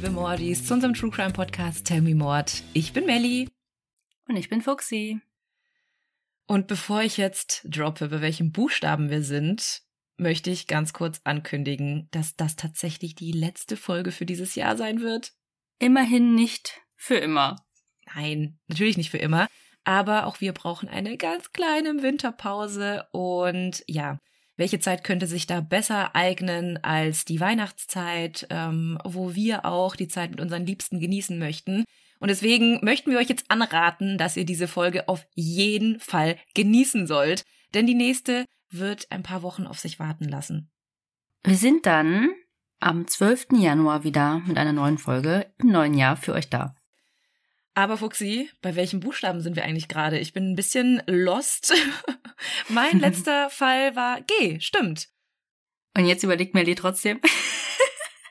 liebe Mordis, zu unserem True Crime Podcast Tell Me Mord. Ich bin Melly. Und ich bin Fuxi. Und bevor ich jetzt droppe, bei welchem Buchstaben wir sind, möchte ich ganz kurz ankündigen, dass das tatsächlich die letzte Folge für dieses Jahr sein wird. Immerhin nicht für immer. Nein, natürlich nicht für immer. Aber auch wir brauchen eine ganz kleine Winterpause. Und ja, welche Zeit könnte sich da besser eignen als die Weihnachtszeit, ähm, wo wir auch die Zeit mit unseren Liebsten genießen möchten. Und deswegen möchten wir euch jetzt anraten, dass ihr diese Folge auf jeden Fall genießen sollt. Denn die nächste wird ein paar Wochen auf sich warten lassen. Wir sind dann am 12. Januar wieder mit einer neuen Folge im neuen Jahr für euch da. Aber Fuxi, bei welchen Buchstaben sind wir eigentlich gerade? Ich bin ein bisschen lost. mein letzter Fall war G, stimmt. Und jetzt überlegt Melly trotzdem.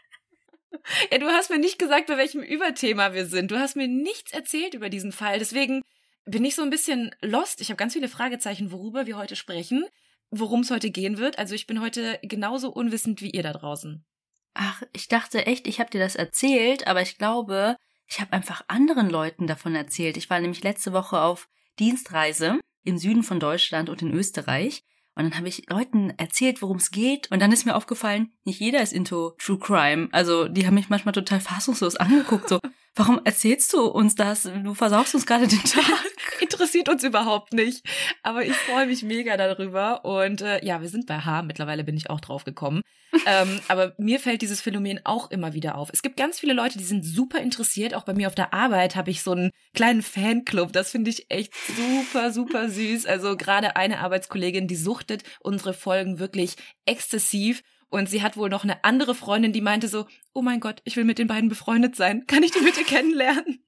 ja, du hast mir nicht gesagt, bei welchem Überthema wir sind. Du hast mir nichts erzählt über diesen Fall. Deswegen bin ich so ein bisschen lost. Ich habe ganz viele Fragezeichen, worüber wir heute sprechen, worum es heute gehen wird. Also ich bin heute genauso unwissend wie ihr da draußen. Ach, ich dachte echt, ich habe dir das erzählt, aber ich glaube, ich habe einfach anderen Leuten davon erzählt. Ich war nämlich letzte Woche auf Dienstreise im Süden von Deutschland und in Österreich. Und dann habe ich Leuten erzählt, worum es geht. Und dann ist mir aufgefallen, nicht jeder ist into True Crime. Also die haben mich manchmal total fassungslos angeguckt. So, warum erzählst du uns das? Du versaust uns gerade den Tag. Interessiert uns überhaupt nicht. Aber ich freue mich mega darüber. Und äh, ja, wir sind bei H. Mittlerweile bin ich auch drauf gekommen. ähm, aber mir fällt dieses Phänomen auch immer wieder auf. Es gibt ganz viele Leute, die sind super interessiert. Auch bei mir auf der Arbeit habe ich so einen kleinen Fanclub. Das finde ich echt super, super süß. Also gerade eine Arbeitskollegin, die suchtet unsere Folgen wirklich exzessiv. Und sie hat wohl noch eine andere Freundin, die meinte so, oh mein Gott, ich will mit den beiden befreundet sein. Kann ich die bitte kennenlernen?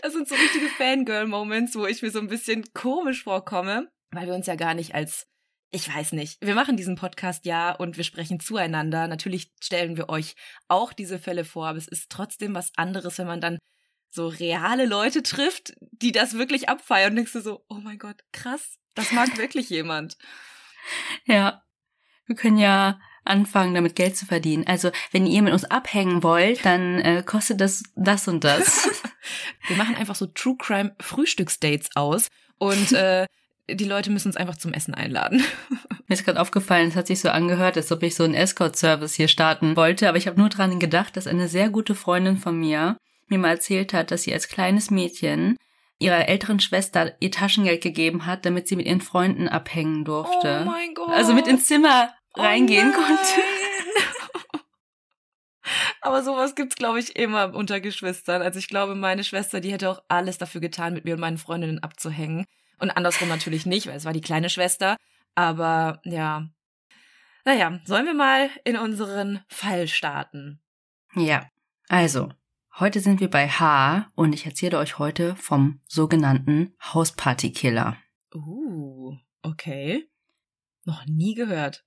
Das sind so richtige Fangirl-Moments, wo ich mir so ein bisschen komisch vorkomme, weil wir uns ja gar nicht als ich weiß nicht. Wir machen diesen Podcast ja und wir sprechen zueinander. Natürlich stellen wir euch auch diese Fälle vor, aber es ist trotzdem was anderes, wenn man dann so reale Leute trifft, die das wirklich abfeiern und denkst du so, oh mein Gott, krass, das mag wirklich jemand. Ja, wir können ja anfangen, damit Geld zu verdienen. Also, wenn ihr mit uns abhängen wollt, dann äh, kostet das das und das. Wir machen einfach so True Crime Frühstücksdates aus und äh, die Leute müssen uns einfach zum Essen einladen. Mir ist gerade aufgefallen, es hat sich so angehört, als ob ich so einen Escort-Service hier starten wollte, aber ich habe nur dran gedacht, dass eine sehr gute Freundin von mir mir mal erzählt hat, dass sie als kleines Mädchen ihrer älteren Schwester ihr Taschengeld gegeben hat, damit sie mit ihren Freunden abhängen durfte. Oh mein Gott. Also mit ins Zimmer reingehen oh konnte. Aber sowas gibt's, glaube ich, immer unter Geschwistern. Also ich glaube, meine Schwester, die hätte auch alles dafür getan, mit mir und meinen Freundinnen abzuhängen. Und andersrum natürlich nicht, weil es war die kleine Schwester. Aber ja. Naja, sollen wir mal in unseren Fall starten? Ja. Also, heute sind wir bei H und ich erzähle euch heute vom sogenannten Hausparty-Killer. Uh, okay. Noch nie gehört.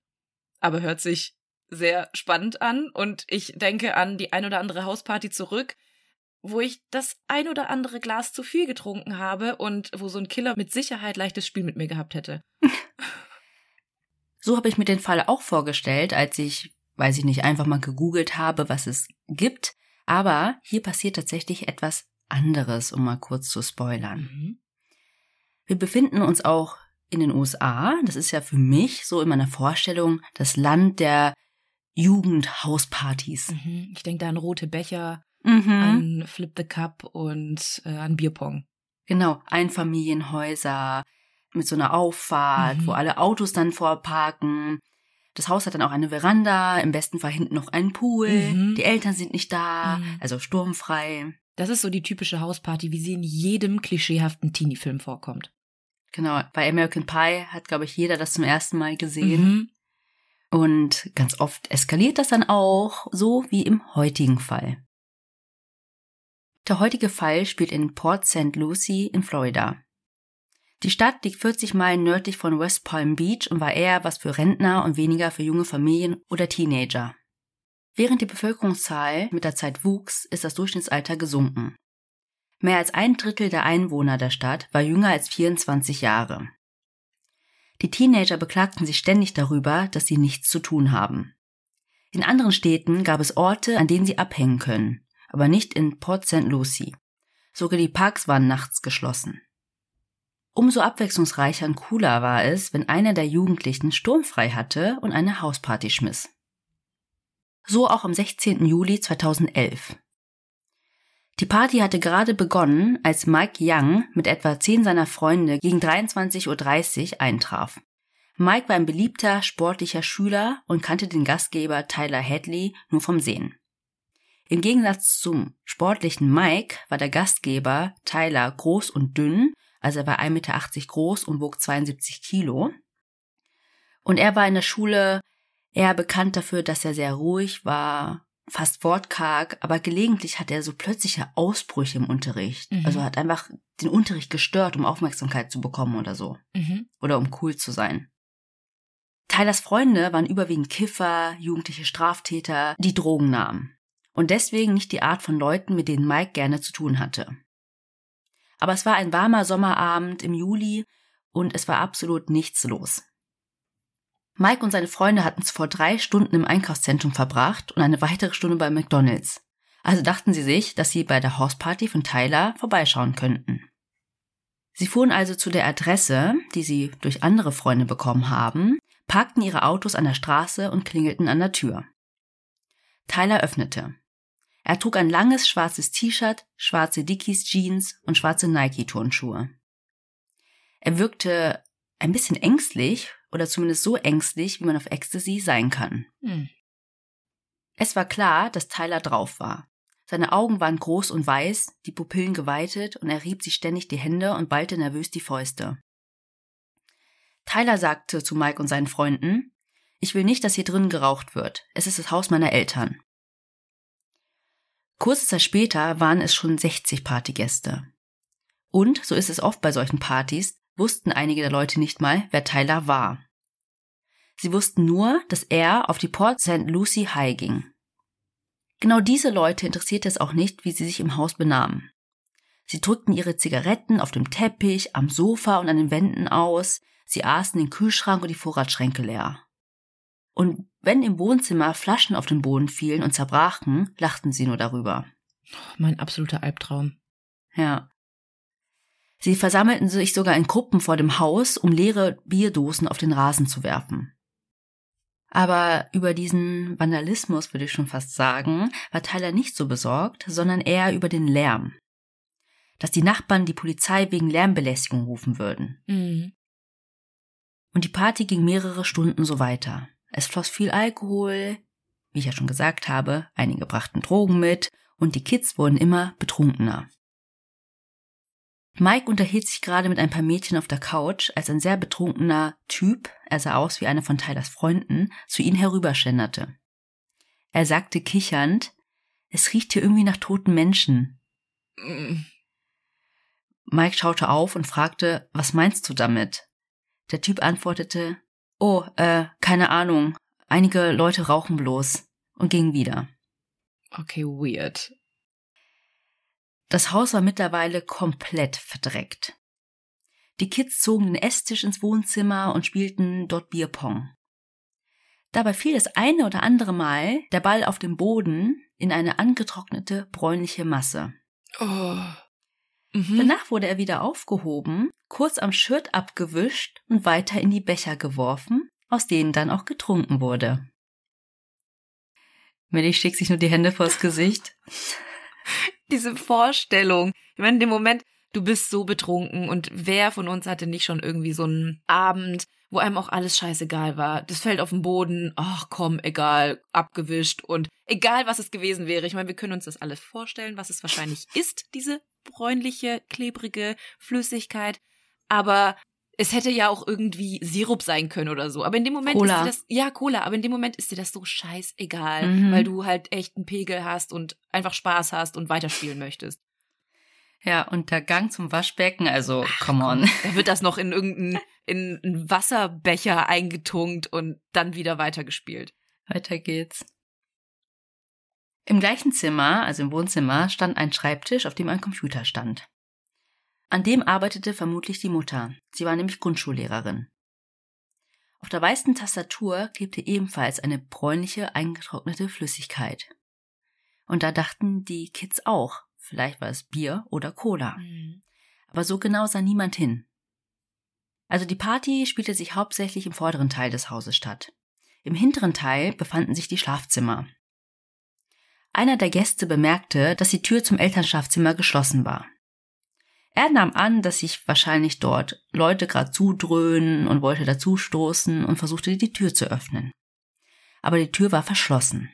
Aber hört sich sehr spannend an und ich denke an die ein oder andere Hausparty zurück, wo ich das ein oder andere Glas zu viel getrunken habe und wo so ein Killer mit Sicherheit leichtes Spiel mit mir gehabt hätte. so habe ich mir den Fall auch vorgestellt, als ich, weiß ich nicht, einfach mal gegoogelt habe, was es gibt. Aber hier passiert tatsächlich etwas anderes, um mal kurz zu spoilern. Mhm. Wir befinden uns auch in den USA. Das ist ja für mich so in meiner Vorstellung das Land der Jugendhauspartys. Mhm. Ich denke da an rote Becher, mhm. an Flip the Cup und äh, an Bierpong. Genau, Einfamilienhäuser mit so einer Auffahrt, mhm. wo alle Autos dann vorparken. Das Haus hat dann auch eine Veranda, im besten Fall hinten noch einen Pool. Mhm. Die Eltern sind nicht da, mhm. also sturmfrei. Das ist so die typische Hausparty, wie sie in jedem klischeehaften Teenie-Film vorkommt. Genau, bei American Pie hat, glaube ich, jeder das zum ersten Mal gesehen. Mhm. Und ganz oft eskaliert das dann auch, so wie im heutigen Fall. Der heutige Fall spielt in Port St. Lucie in Florida. Die Stadt liegt 40 Meilen nördlich von West Palm Beach und war eher was für Rentner und weniger für junge Familien oder Teenager. Während die Bevölkerungszahl mit der Zeit wuchs, ist das Durchschnittsalter gesunken. Mehr als ein Drittel der Einwohner der Stadt war jünger als 24 Jahre. Die Teenager beklagten sich ständig darüber, dass sie nichts zu tun haben. In anderen Städten gab es Orte, an denen sie abhängen können, aber nicht in Port St. Lucie. Sogar die Parks waren nachts geschlossen. Umso abwechslungsreicher und cooler war es, wenn einer der Jugendlichen sturmfrei hatte und eine Hausparty schmiss. So auch am 16. Juli 2011. Die Party hatte gerade begonnen, als Mike Young mit etwa zehn seiner Freunde gegen 23.30 Uhr eintraf. Mike war ein beliebter, sportlicher Schüler und kannte den Gastgeber Tyler Hadley nur vom Sehen. Im Gegensatz zum sportlichen Mike war der Gastgeber Tyler groß und dünn also er war 1,80 Meter groß und wog 72 Kilo. Und er war in der Schule eher bekannt dafür, dass er sehr ruhig war, fast wortkarg, aber gelegentlich hat er so plötzliche Ausbrüche im Unterricht. Mhm. Also hat einfach den Unterricht gestört, um Aufmerksamkeit zu bekommen oder so. Mhm. Oder um cool zu sein. Tylers Freunde waren überwiegend Kiffer, jugendliche Straftäter, die Drogen nahmen. Und deswegen nicht die Art von Leuten, mit denen Mike gerne zu tun hatte. Aber es war ein warmer Sommerabend im Juli und es war absolut nichts los. Mike und seine Freunde hatten zuvor drei Stunden im Einkaufszentrum verbracht und eine weitere Stunde bei McDonald's. Also dachten sie sich, dass sie bei der Hausparty von Tyler vorbeischauen könnten. Sie fuhren also zu der Adresse, die sie durch andere Freunde bekommen haben, parkten ihre Autos an der Straße und klingelten an der Tür. Tyler öffnete. Er trug ein langes schwarzes T-Shirt, schwarze Dickies Jeans und schwarze Nike Turnschuhe. Er wirkte ein bisschen ängstlich oder zumindest so ängstlich, wie man auf Ecstasy sein kann. Hm. Es war klar, dass Tyler drauf war. Seine Augen waren groß und weiß, die Pupillen geweitet und er rieb sich ständig die Hände und ballte nervös die Fäuste. Tyler sagte zu Mike und seinen Freunden, ich will nicht, dass hier drin geraucht wird. Es ist das Haus meiner Eltern. Kurze Zeit später waren es schon 60 Partygäste. Und, so ist es oft bei solchen Partys, wussten einige der Leute nicht mal, wer Tyler war. Sie wussten nur, dass er auf die Port St. Lucie High ging. Genau diese Leute interessierte es auch nicht, wie sie sich im Haus benahmen. Sie drückten ihre Zigaretten auf dem Teppich, am Sofa und an den Wänden aus, sie aßen den Kühlschrank und die Vorratsschränke leer. Und wenn im Wohnzimmer Flaschen auf den Boden fielen und zerbrachen, lachten sie nur darüber. Mein absoluter Albtraum. Ja. Sie versammelten sich sogar in Gruppen vor dem Haus, um leere Bierdosen auf den Rasen zu werfen. Aber über diesen Vandalismus würde ich schon fast sagen, war Tyler nicht so besorgt, sondern eher über den Lärm. Dass die Nachbarn die Polizei wegen Lärmbelästigung rufen würden. Mhm. Und die Party ging mehrere Stunden so weiter. Es floss viel Alkohol, wie ich ja schon gesagt habe, einige brachten Drogen mit und die Kids wurden immer betrunkener. Mike unterhielt sich gerade mit ein paar Mädchen auf der Couch, als ein sehr betrunkener Typ, er sah aus wie einer von Tylers Freunden, zu ihnen herüberschlenderte. Er sagte kichernd, es riecht hier irgendwie nach toten Menschen. Mm. Mike schaute auf und fragte, was meinst du damit? Der Typ antwortete, oh, äh, keine Ahnung, einige Leute rauchen bloß und gingen wieder. Okay, weird. Das Haus war mittlerweile komplett verdreckt. Die Kids zogen den Esstisch ins Wohnzimmer und spielten dort Bierpong. Dabei fiel das eine oder andere Mal der Ball auf den Boden in eine angetrocknete bräunliche Masse. Oh. Mhm. Danach wurde er wieder aufgehoben, kurz am Shirt abgewischt und weiter in die Becher geworfen, aus denen dann auch getrunken wurde. Millie schickt sich nur die Hände vors Gesicht. Diese Vorstellung. Ich meine, in dem Moment, du bist so betrunken und wer von uns hatte nicht schon irgendwie so einen Abend, wo einem auch alles scheißegal war. Das fällt auf den Boden, ach komm, egal, abgewischt und egal was es gewesen wäre. Ich meine, wir können uns das alles vorstellen, was es wahrscheinlich ist, diese bräunliche, klebrige Flüssigkeit. Aber es hätte ja auch irgendwie Sirup sein können oder so. Aber in dem Moment Cola. ist dir das, ja, Cola, aber in dem Moment ist dir das so scheißegal, mhm. weil du halt echt einen Pegel hast und einfach Spaß hast und weiterspielen möchtest. Ja, und der Gang zum Waschbecken, also, Ach, come on. Da wird das noch in irgendeinen in einen Wasserbecher eingetunkt und dann wieder weitergespielt. Weiter geht's. Im gleichen Zimmer, also im Wohnzimmer, stand ein Schreibtisch, auf dem ein Computer stand. An dem arbeitete vermutlich die Mutter. Sie war nämlich Grundschullehrerin. Auf der weißen Tastatur klebte ebenfalls eine bräunliche, eingetrocknete Flüssigkeit. Und da dachten die Kids auch, vielleicht war es Bier oder Cola. Mhm. Aber so genau sah niemand hin. Also die Party spielte sich hauptsächlich im vorderen Teil des Hauses statt. Im hinteren Teil befanden sich die Schlafzimmer. Einer der Gäste bemerkte, dass die Tür zum Elternschlafzimmer geschlossen war. Er nahm an, dass sich wahrscheinlich dort Leute gerade zudröhnen und wollte dazustoßen und versuchte die Tür zu öffnen. Aber die Tür war verschlossen.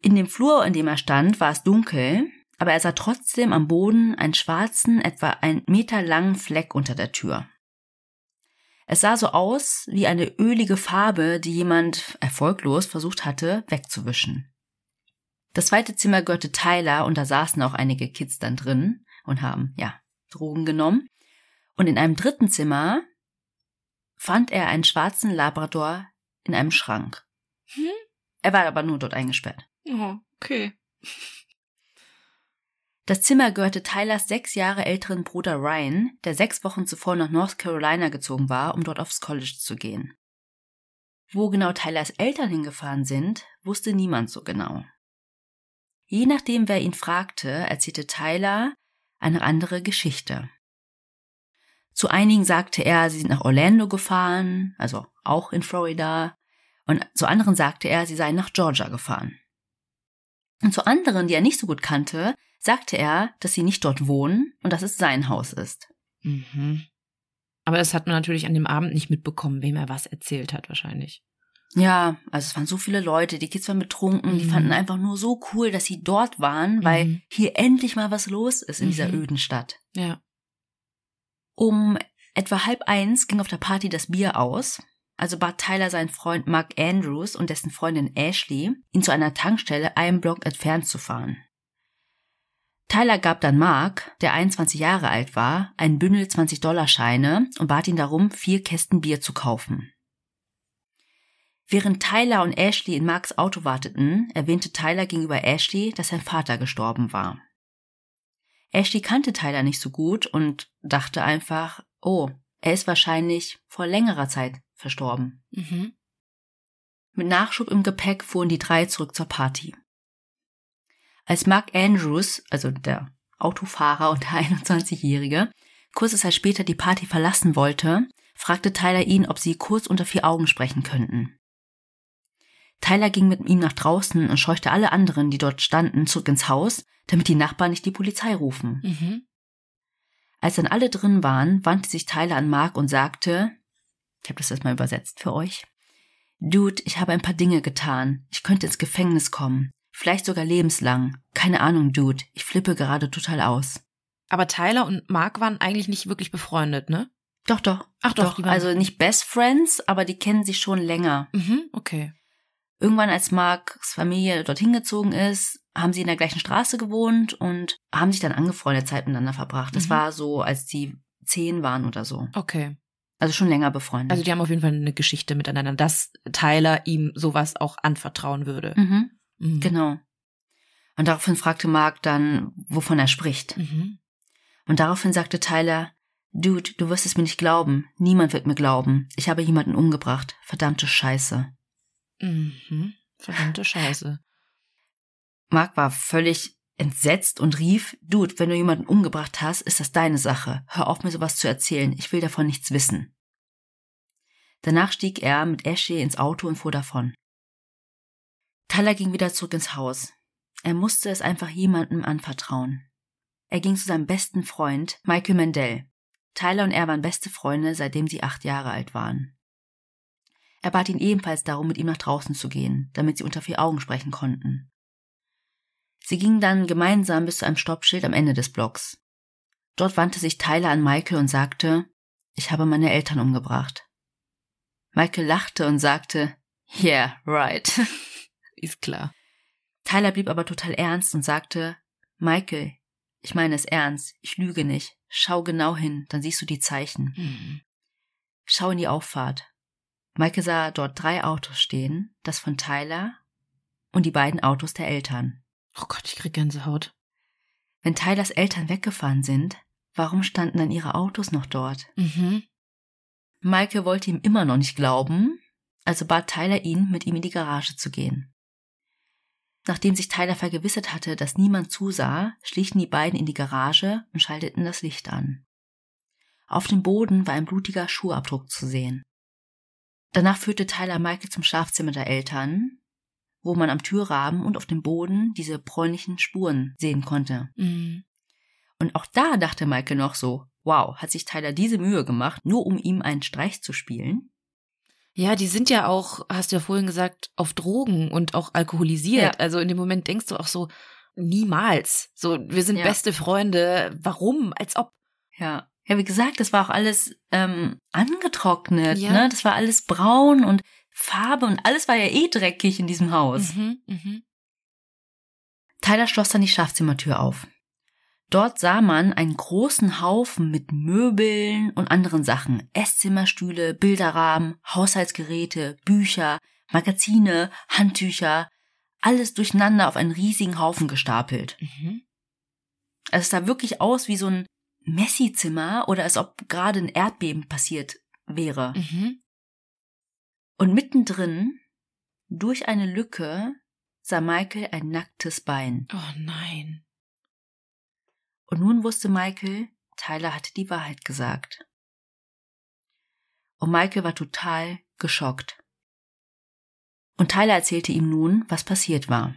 In dem Flur, in dem er stand, war es dunkel, aber er sah trotzdem am Boden einen schwarzen, etwa ein Meter langen Fleck unter der Tür. Es sah so aus wie eine ölige Farbe, die jemand erfolglos versucht hatte, wegzuwischen. Das zweite Zimmer gehörte Tyler und da saßen auch einige Kids dann drin und haben, ja, Drogen genommen. Und in einem dritten Zimmer fand er einen schwarzen Labrador in einem Schrank. Hm? Er war aber nur dort eingesperrt. Oh, okay. Das Zimmer gehörte Tylers sechs Jahre älteren Bruder Ryan, der sechs Wochen zuvor nach North Carolina gezogen war, um dort aufs College zu gehen. Wo genau Tylers Eltern hingefahren sind, wusste niemand so genau. Je nachdem, wer ihn fragte, erzählte Tyler eine andere Geschichte. Zu einigen sagte er, sie sind nach Orlando gefahren, also auch in Florida, und zu anderen sagte er, sie seien nach Georgia gefahren. Und zu anderen, die er nicht so gut kannte, sagte er, dass sie nicht dort wohnen und dass es sein Haus ist. Mhm. Aber das hat man natürlich an dem Abend nicht mitbekommen, wem er was erzählt hat, wahrscheinlich. Ja, also es waren so viele Leute, die Kids waren betrunken, mhm. die fanden einfach nur so cool, dass sie dort waren, weil mhm. hier endlich mal was los ist in mhm. dieser öden Stadt. Ja. Um etwa halb eins ging auf der Party das Bier aus. Also bat Tyler seinen Freund Mark Andrews und dessen Freundin Ashley, ihn zu einer Tankstelle einen Block entfernt zu fahren. Tyler gab dann Mark, der 21 Jahre alt war, ein Bündel 20-Dollar-Scheine und bat ihn darum, vier Kästen Bier zu kaufen. Während Tyler und Ashley in Marks Auto warteten, erwähnte Tyler gegenüber Ashley, dass sein Vater gestorben war. Ashley kannte Tyler nicht so gut und dachte einfach, oh, er ist wahrscheinlich vor längerer Zeit verstorben. Mhm. Mit Nachschub im Gepäck fuhren die drei zurück zur Party. Als Mark Andrews, also der Autofahrer und der 21-Jährige, kurze Zeit später die Party verlassen wollte, fragte Tyler ihn, ob sie kurz unter vier Augen sprechen könnten. Tyler ging mit ihm nach draußen und scheuchte alle anderen, die dort standen, zurück ins Haus, damit die Nachbarn nicht die Polizei rufen. Mhm. Als dann alle drin waren, wandte sich Tyler an Mark und sagte, ich habe das erstmal übersetzt für euch, Dude, ich habe ein paar Dinge getan. Ich könnte ins Gefängnis kommen. Vielleicht sogar lebenslang. Keine Ahnung, Dude. Ich flippe gerade total aus. Aber Tyler und Mark waren eigentlich nicht wirklich befreundet, ne? Doch, doch. Ach doch. doch. Also nicht Best Friends, aber die kennen sich schon länger. Mhm, okay. Irgendwann, als Marks Familie dorthin gezogen ist, haben sie in der gleichen Straße gewohnt und haben sich dann angefreundet Zeit miteinander verbracht. Das mhm. war so, als die zehn waren oder so. Okay. Also schon länger befreundet. Also die haben auf jeden Fall eine Geschichte miteinander, dass Tyler ihm sowas auch anvertrauen würde. Mhm. Mhm. Genau. Und daraufhin fragte Mark dann, wovon er spricht. Mhm. Und daraufhin sagte Tyler, Dude, du wirst es mir nicht glauben. Niemand wird mir glauben. Ich habe jemanden umgebracht. Verdammte Scheiße. Mhm. Verdammte Scheiße. Mark war völlig entsetzt und rief, Dude, wenn du jemanden umgebracht hast, ist das deine Sache. Hör auf, mir sowas zu erzählen. Ich will davon nichts wissen. Danach stieg er mit Ashley ins Auto und fuhr davon. Tyler ging wieder zurück ins Haus. Er musste es einfach jemandem anvertrauen. Er ging zu seinem besten Freund, Michael Mendel. Tyler und er waren beste Freunde, seitdem sie acht Jahre alt waren. Er bat ihn ebenfalls darum, mit ihm nach draußen zu gehen, damit sie unter vier Augen sprechen konnten. Sie gingen dann gemeinsam bis zu einem Stoppschild am Ende des Blocks. Dort wandte sich Tyler an Michael und sagte, ich habe meine Eltern umgebracht. Michael lachte und sagte, Yeah, right. Ist klar. Tyler blieb aber total ernst und sagte, Michael, ich meine es ernst, ich lüge nicht. Schau genau hin, dann siehst du die Zeichen. Mhm. Schau in die Auffahrt. Michael sah dort drei Autos stehen, das von Tyler und die beiden Autos der Eltern. Oh Gott, ich krieg Gänsehaut. Wenn Tylers Eltern weggefahren sind, warum standen dann ihre Autos noch dort? Mhm. Michael wollte ihm immer noch nicht glauben, also bat Tyler ihn, mit ihm in die Garage zu gehen. Nachdem sich Tyler vergewissert hatte, dass niemand zusah, schlichen die beiden in die Garage und schalteten das Licht an. Auf dem Boden war ein blutiger Schuhabdruck zu sehen. Danach führte Tyler Michael zum Schlafzimmer der Eltern, wo man am Türrahmen und auf dem Boden diese bräunlichen Spuren sehen konnte. Mhm. Und auch da dachte Michael noch so, wow, hat sich Tyler diese Mühe gemacht, nur um ihm einen Streich zu spielen? Ja, die sind ja auch, hast du ja vorhin gesagt, auf Drogen und auch alkoholisiert. Ja. Also in dem Moment denkst du auch so, niemals. So, wir sind ja. beste Freunde. Warum? Als ob. Ja. Ja, wie gesagt, das war auch alles ähm, angetrocknet, ja. ne? Das war alles braun und Farbe und alles war ja eh dreckig in diesem Haus. Mhm, mh. Tyler schloss dann die Schlafzimmertür auf. Dort sah man einen großen Haufen mit Möbeln und anderen Sachen. Esszimmerstühle, Bilderrahmen, Haushaltsgeräte, Bücher, Magazine, Handtücher. Alles durcheinander auf einen riesigen Haufen gestapelt. Mhm. Also es sah wirklich aus wie so ein Messi-Zimmer oder als ob gerade ein Erdbeben passiert wäre. Mhm. Und mittendrin, durch eine Lücke, sah Michael ein nacktes Bein. Oh nein. Und nun wusste Michael, Tyler hatte die Wahrheit gesagt. Und Michael war total geschockt. Und Tyler erzählte ihm nun, was passiert war.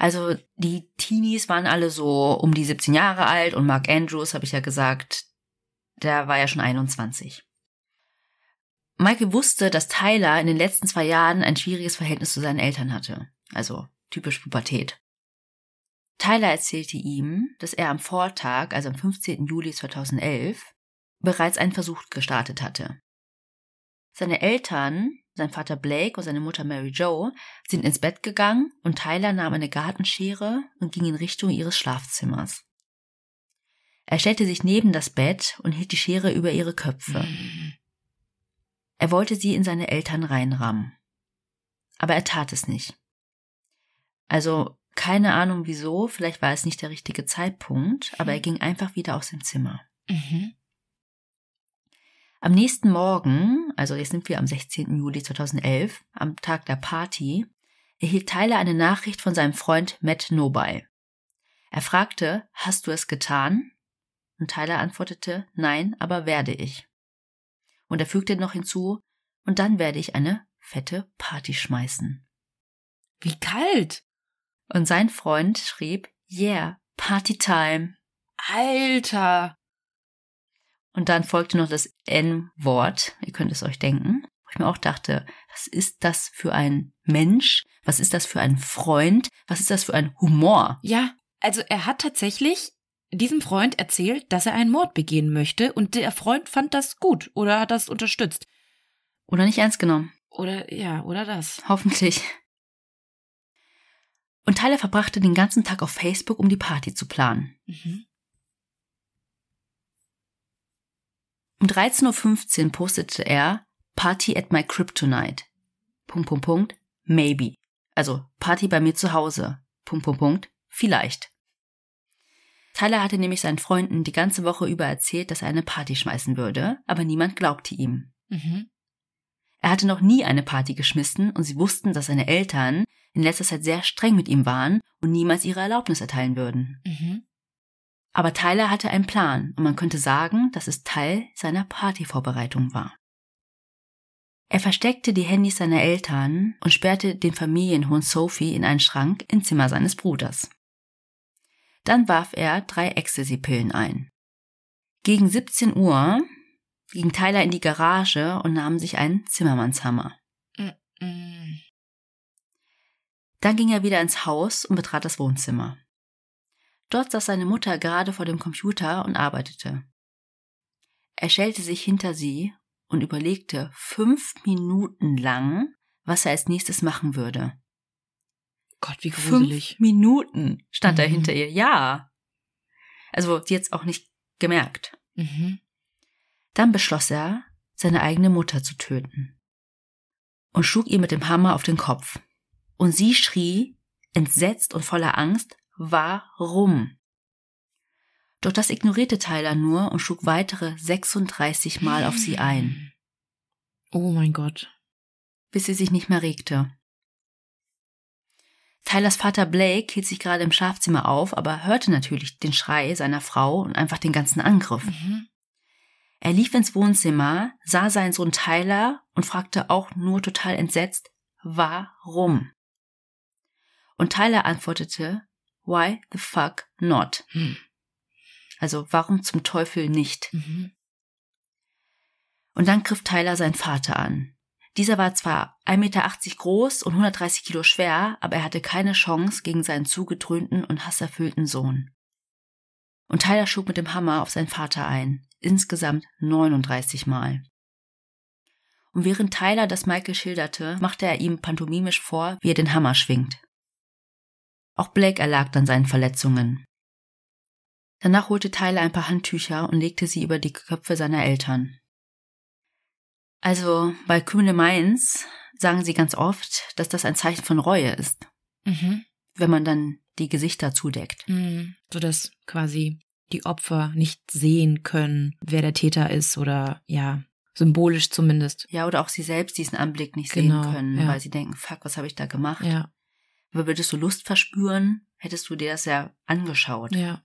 Also die Teenies waren alle so um die 17 Jahre alt und Mark Andrews, habe ich ja gesagt, der war ja schon 21. Michael wusste, dass Tyler in den letzten zwei Jahren ein schwieriges Verhältnis zu seinen Eltern hatte. Also typisch Pubertät. Tyler erzählte ihm, dass er am Vortag, also am 15. Juli 2011, bereits einen Versuch gestartet hatte. Seine Eltern, sein Vater Blake und seine Mutter Mary Jo, sind ins Bett gegangen und Tyler nahm eine Gartenschere und ging in Richtung ihres Schlafzimmers. Er stellte sich neben das Bett und hielt die Schere über ihre Köpfe. Er wollte sie in seine Eltern reinrammen. Aber er tat es nicht. Also keine Ahnung wieso, vielleicht war es nicht der richtige Zeitpunkt, aber er ging einfach wieder aus dem Zimmer. Mhm. Am nächsten Morgen, also jetzt sind wir am 16. Juli 2011, am Tag der Party, erhielt Tyler eine Nachricht von seinem Freund Matt Nobile. Er fragte, hast du es getan? Und Tyler antwortete, nein, aber werde ich. Und er fügte noch hinzu, und dann werde ich eine fette Party schmeißen. Wie kalt! Und sein Freund schrieb, yeah, Party time. Alter! Und dann folgte noch das N-Wort, ihr könnt es euch denken, wo ich mir auch dachte, was ist das für ein Mensch? Was ist das für ein Freund? Was ist das für ein Humor? Ja, also er hat tatsächlich diesem Freund erzählt, dass er einen Mord begehen möchte und der Freund fand das gut oder hat das unterstützt. Oder nicht ernst genommen. Oder ja, oder das. Hoffentlich. Und Tyler verbrachte den ganzen Tag auf Facebook, um die Party zu planen. Mhm. Um 13.15 Uhr postete er Party at my Kryptonite. Punkt, Punkt, Punkt, maybe. Also Party bei mir zu Hause. Punkt, Punkt, Punkt, vielleicht. Tyler hatte nämlich seinen Freunden die ganze Woche über erzählt, dass er eine Party schmeißen würde, aber niemand glaubte ihm. Mhm. Er hatte noch nie eine Party geschmissen und sie wussten, dass seine Eltern in letzter Zeit sehr streng mit ihm waren und niemals ihre Erlaubnis erteilen würden. Mhm. Aber Tyler hatte einen Plan und man könnte sagen, dass es Teil seiner Partyvorbereitung war. Er versteckte die Handys seiner Eltern und sperrte den Familienhund Sophie in einen Schrank im Zimmer seines Bruders. Dann warf er drei Ecstasy-Pillen ein. Gegen 17 Uhr ging Tyler in die Garage und nahm sich einen Zimmermannshammer. Mm -mm. Dann ging er wieder ins Haus und betrat das Wohnzimmer. Dort saß seine Mutter gerade vor dem Computer und arbeitete. Er stellte sich hinter sie und überlegte fünf Minuten lang, was er als nächstes machen würde. Gott, wie gruselig. Fünf Minuten stand mhm. er hinter ihr. Ja. Also, sie jetzt auch nicht gemerkt. Mhm. Dann beschloss er, seine eigene Mutter zu töten und schlug ihr mit dem Hammer auf den Kopf. Und sie schrie, entsetzt und voller Angst, warum? Doch das ignorierte Tyler nur und schlug weitere 36 Mal auf sie ein. Oh mein Gott. Bis sie sich nicht mehr regte. Tylers Vater Blake hielt sich gerade im Schlafzimmer auf, aber hörte natürlich den Schrei seiner Frau und einfach den ganzen Angriff. Mhm. Er lief ins Wohnzimmer, sah seinen Sohn Tyler und fragte auch nur total entsetzt, warum? Und Tyler antwortete, why the fuck not? Hm. Also warum zum Teufel nicht? Mhm. Und dann griff Tyler seinen Vater an. Dieser war zwar 1,80 Meter groß und 130 Kilo schwer, aber er hatte keine Chance gegen seinen zugedröhnten und hasserfüllten Sohn. Und Tyler schlug mit dem Hammer auf seinen Vater ein, insgesamt 39 Mal. Und während Tyler das Michael schilderte, machte er ihm pantomimisch vor, wie er den Hammer schwingt. Auch Blake erlag dann seinen Verletzungen. Danach holte Tyler ein paar Handtücher und legte sie über die Köpfe seiner Eltern. Also bei Criminal Minds sagen sie ganz oft, dass das ein Zeichen von Reue ist, Mhm. wenn man dann die Gesichter zudeckt. Mhm. So dass quasi die Opfer nicht sehen können, wer der Täter ist oder ja, symbolisch zumindest. Ja, oder auch sie selbst diesen Anblick nicht Genau, sehen können, ja. weil sie denken, fuck, was habe ich da gemacht? Ja, Aber würdest du Lust verspüren, hättest du dir das ja angeschaut. ja.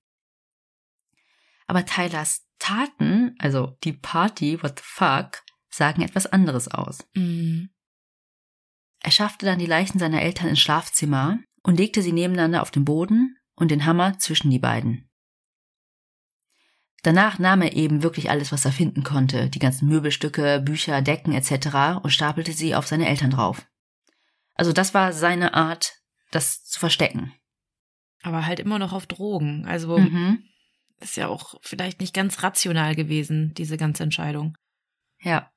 Aber Tylers Taten, also die Party, what the fuck, sagen etwas anderes aus. Mhm. Er schaffte dann die Leichen seiner Eltern ins Schlafzimmer und legte sie nebeneinander auf den Boden und den Hammer zwischen die beiden. Danach nahm er eben wirklich alles, was er finden konnte, die ganzen Möbelstücke, Bücher, Decken etc. und stapelte sie auf seine Eltern drauf. Also das war seine Art, das zu verstecken. Aber halt immer noch auf Drogen. Also Mhm. ist ja auch vielleicht nicht ganz rational gewesen, diese ganze Entscheidung. Ja.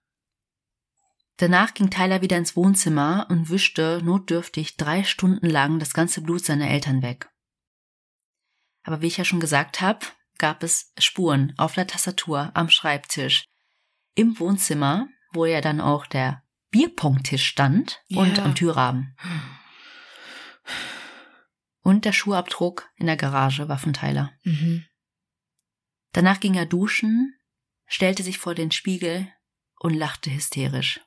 Danach ging Tyler wieder ins Wohnzimmer und wischte notdürftig drei Stunden lang das ganze Blut seiner Eltern weg. Aber wie ich ja schon gesagt habe, gab es Spuren auf der Tastatur, am Schreibtisch, im Wohnzimmer, wo ja dann auch der Bierpongtisch stand und Ja. am Türrahmen. Und der Schuhabdruck in der Garage war von Tyler. Mhm. Danach ging er duschen, stellte sich vor den Spiegel und lachte hysterisch.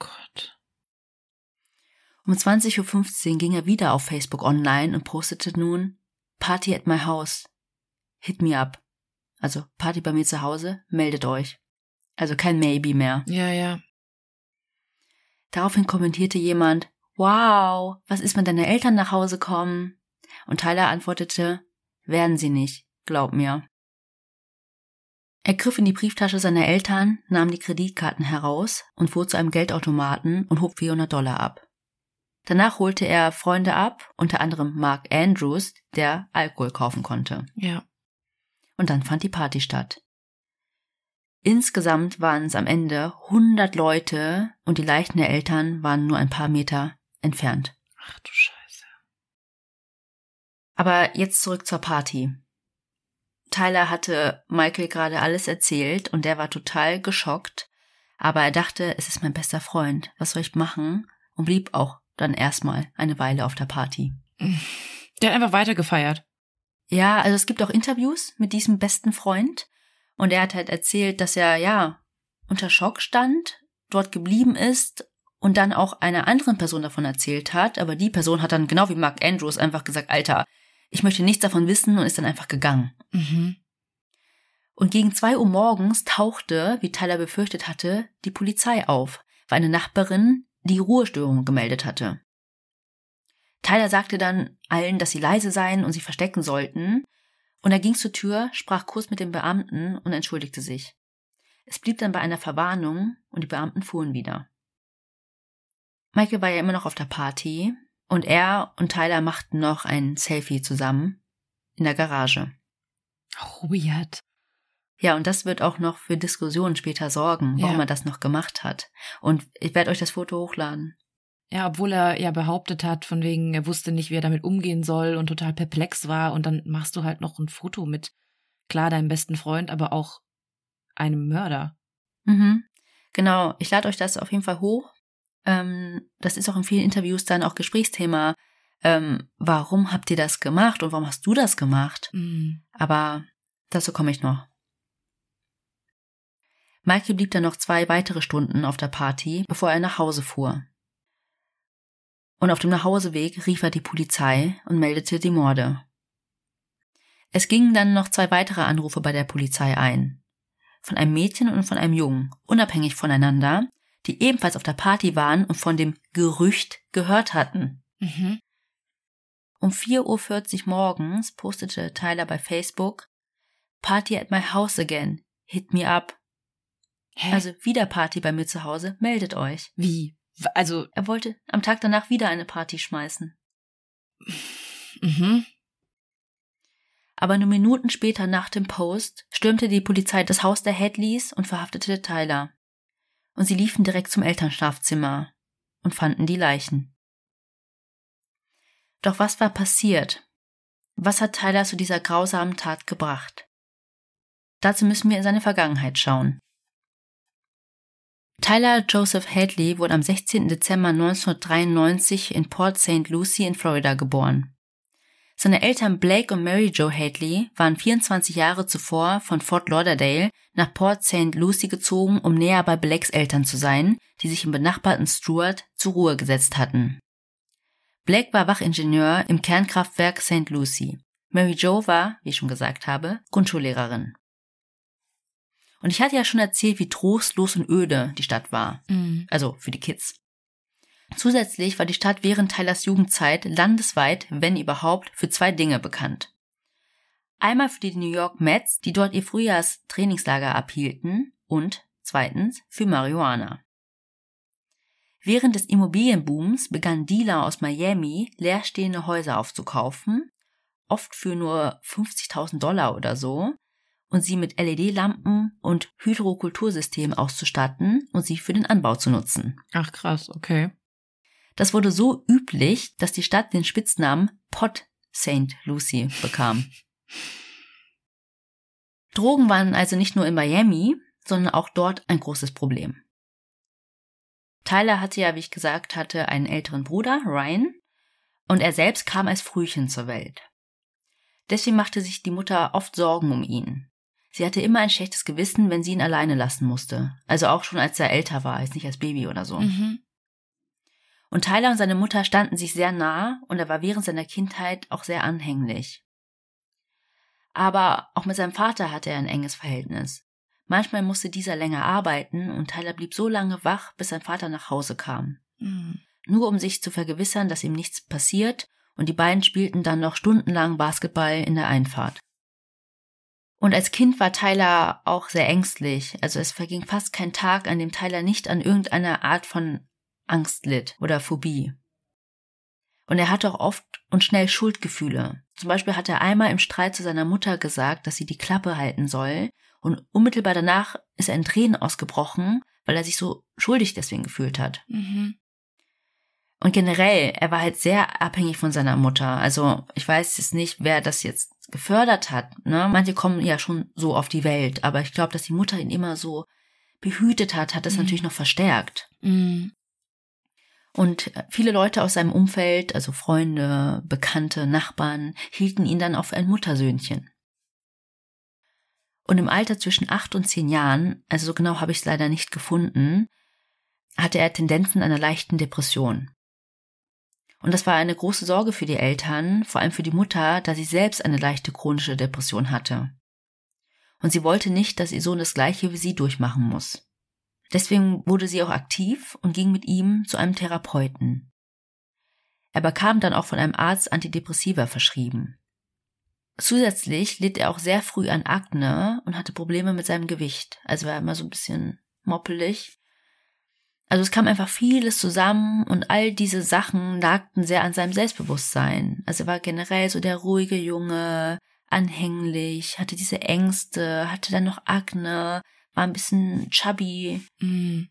Gott. Um 20.15 Uhr ging er wieder auf Facebook online und postete nun Party at my house. Hit me up. Also Party bei mir zu Hause, meldet euch. Also kein Maybe mehr. Ja, ja. Daraufhin kommentierte jemand, wow, was ist, wenn deine Eltern nach Hause kommen? Und Tyler antwortete, werden sie nicht, glaub mir. Er griff in die Brieftasche seiner Eltern, nahm die Kreditkarten heraus und fuhr zu einem Geldautomaten und hob 400 Dollar ab. Danach holte er Freunde ab, unter anderem Mark Andrews, der Alkohol kaufen konnte. Ja. Und dann fand die Party statt. Insgesamt waren es am Ende 100 Leute und die Leichen der Eltern waren nur ein paar Meter entfernt. Ach du Scheiße. Aber jetzt zurück zur Party. Tyler hatte Michael gerade alles erzählt und der war total geschockt, aber er dachte, es ist mein bester Freund, was soll ich machen? Und blieb auch dann erstmal eine Weile auf der Party. Der hat einfach weitergefeiert. Ja, also es gibt auch Interviews mit diesem besten Freund und er hat halt erzählt, dass er ja unter Schock stand, dort geblieben ist und dann auch einer anderen Person davon erzählt hat, aber die Person hat dann genau wie Mark Andrews einfach gesagt, Alter, ich möchte nichts davon wissen und ist dann einfach gegangen. Mhm. Und gegen zwei Uhr morgens tauchte, wie Tyler befürchtet hatte, die Polizei auf, weil eine Nachbarin die Ruhestörung gemeldet hatte. Tyler sagte dann allen, dass sie leise seien und sich verstecken sollten, und er ging zur Tür, sprach kurz mit dem Beamten und entschuldigte sich. Es blieb dann bei einer Verwarnung und die Beamten fuhren wieder. Michael war ja immer noch auf der Party und er und Tyler machten noch ein Selfie zusammen in der Garage. Weird. Ja, und das wird auch noch für Diskussionen später sorgen, warum Ja. er das noch gemacht hat. Und ich werde euch das Foto hochladen. Ja, obwohl er ja behauptet hat, von wegen, er wusste nicht, wie er damit umgehen soll und total perplex war. Und dann machst du halt noch ein Foto mit, klar, deinem besten Freund, aber auch einem Mörder. Mhm. Genau, ich lade euch das auf jeden Fall hoch. Ähm, das ist auch in vielen Interviews dann auch Gesprächsthema. Ähm, warum habt ihr das gemacht und warum hast du das gemacht? Mhm. Aber Dazu komme ich noch. Michael blieb dann noch zwei weitere Stunden auf der Party, bevor er nach Hause fuhr. Und auf dem Nachhauseweg rief er die Polizei und meldete die Morde. Es gingen dann noch zwei weitere Anrufe bei der Polizei ein. Von einem Mädchen und von einem Jungen, unabhängig voneinander, die ebenfalls auf der Party waren und von dem Gerücht gehört hatten. Mhm. Um 4.40 Uhr morgens postete Tyler bei Facebook Party at my house again. Hit me up. Hä? Also wieder Party bei mir zu Hause. Meldet euch. Wie? Also. Er wollte am Tag danach wieder eine Party schmeißen. Mhm. Aber nur Minuten später nach dem Post stürmte die Polizei das Haus der Hadleys und verhaftete Tyler. Und sie liefen direkt zum Elternschlafzimmer und fanden die Leichen. Doch was war passiert? Was hat Tyler zu dieser grausamen Tat gebracht? Dazu müssen wir in seine Vergangenheit schauen. Tyler Joseph Hadley wurde am 16. Dezember 1993 in Port St. Lucie in Florida geboren. Seine Eltern Blake und Mary Jo Hadley waren 24 Jahre zuvor von Fort Lauderdale nach Port St. Lucie gezogen, um näher bei Blakes Eltern zu sein, die sich im benachbarten Stuart zur Ruhe gesetzt hatten. Blake war Wachingenieur im Kernkraftwerk St. Lucie. Mary Jo war, wie ich schon gesagt habe, Grundschullehrerin. Und ich hatte ja schon erzählt, wie trostlos und öde die Stadt war. Mhm. Also für die Kids. Zusätzlich war die Stadt während Tylers Jugendzeit landesweit, wenn überhaupt, für zwei Dinge bekannt. Einmal für die New York Mets, die dort ihr Frühjahrstrainingslager abhielten, und zweitens für Marihuana. Während des Immobilienbooms begannen Dealer aus Miami leerstehende Häuser aufzukaufen, oft für nur 50.000 Dollar oder so, und sie mit LED-Lampen und Hydrokultursystemen auszustatten und sie für den Anbau zu nutzen. Ach krass, okay. Das wurde so üblich, dass die Stadt den Spitznamen Pot St. Lucie bekam. Drogen waren also nicht nur in Miami, sondern auch dort ein großes Problem. Tyler hatte ja, wie ich gesagt hatte, einen älteren Bruder, Ryan, und er selbst kam als Frühchen zur Welt. Deswegen machte sich die Mutter oft Sorgen um ihn. Sie hatte immer ein schlechtes Gewissen, wenn sie ihn alleine lassen musste. Also auch schon als er älter war, jetzt nicht als Baby oder so. Mhm. Und Tyler und seine Mutter standen sich sehr nah und er war während seiner Kindheit auch sehr anhänglich. Aber auch mit seinem Vater hatte er ein enges Verhältnis. Manchmal musste dieser länger arbeiten und Tyler blieb so lange wach, bis sein Vater nach Hause kam. Mhm. Nur um sich zu vergewissern, dass ihm nichts passiert, und die beiden spielten dann noch stundenlang Basketball in der Einfahrt. Und als Kind war Tyler auch sehr ängstlich. Also es verging fast kein Tag, an dem Tyler nicht an irgendeiner Art von Angst litt oder Phobie. Und er hatte auch oft und schnell Schuldgefühle. Zum Beispiel hat er einmal im Streit zu seiner Mutter gesagt, dass sie die Klappe halten soll. Und unmittelbar danach ist er in Tränen ausgebrochen, weil er sich so schuldig deswegen gefühlt hat. Mhm. Und generell, er war halt sehr abhängig von seiner Mutter. Also ich weiß jetzt nicht, wer das jetzt gefördert hat. Ne? Manche kommen ja schon so auf die Welt, aber ich glaube, dass die Mutter ihn immer so behütet hat, hat das mhm. natürlich noch verstärkt. Mhm. Und viele Leute aus seinem Umfeld, also Freunde, Bekannte, Nachbarn, hielten ihn dann auf ein Muttersöhnchen. Und im Alter zwischen acht und zehn Jahren, also so genau habe ich es leider nicht gefunden, hatte er Tendenzen einer leichten Depression. Und das war eine große Sorge für die Eltern, vor allem für die Mutter, da sie selbst eine leichte chronische Depression hatte. Und sie wollte nicht, dass ihr Sohn das gleiche wie sie durchmachen muss. Deswegen wurde sie auch aktiv und ging mit ihm zu einem Therapeuten. Er bekam dann auch von einem Arzt Antidepressiva verschrieben. Zusätzlich litt er auch sehr früh an Akne und hatte Probleme mit seinem Gewicht. Also war immer so ein bisschen moppelig. Also es kam einfach vieles zusammen und all diese Sachen nagten sehr an seinem Selbstbewusstsein. Also er war generell so der ruhige Junge, anhänglich, hatte diese Ängste, hatte dann noch Akne, war ein bisschen chubby. Mm.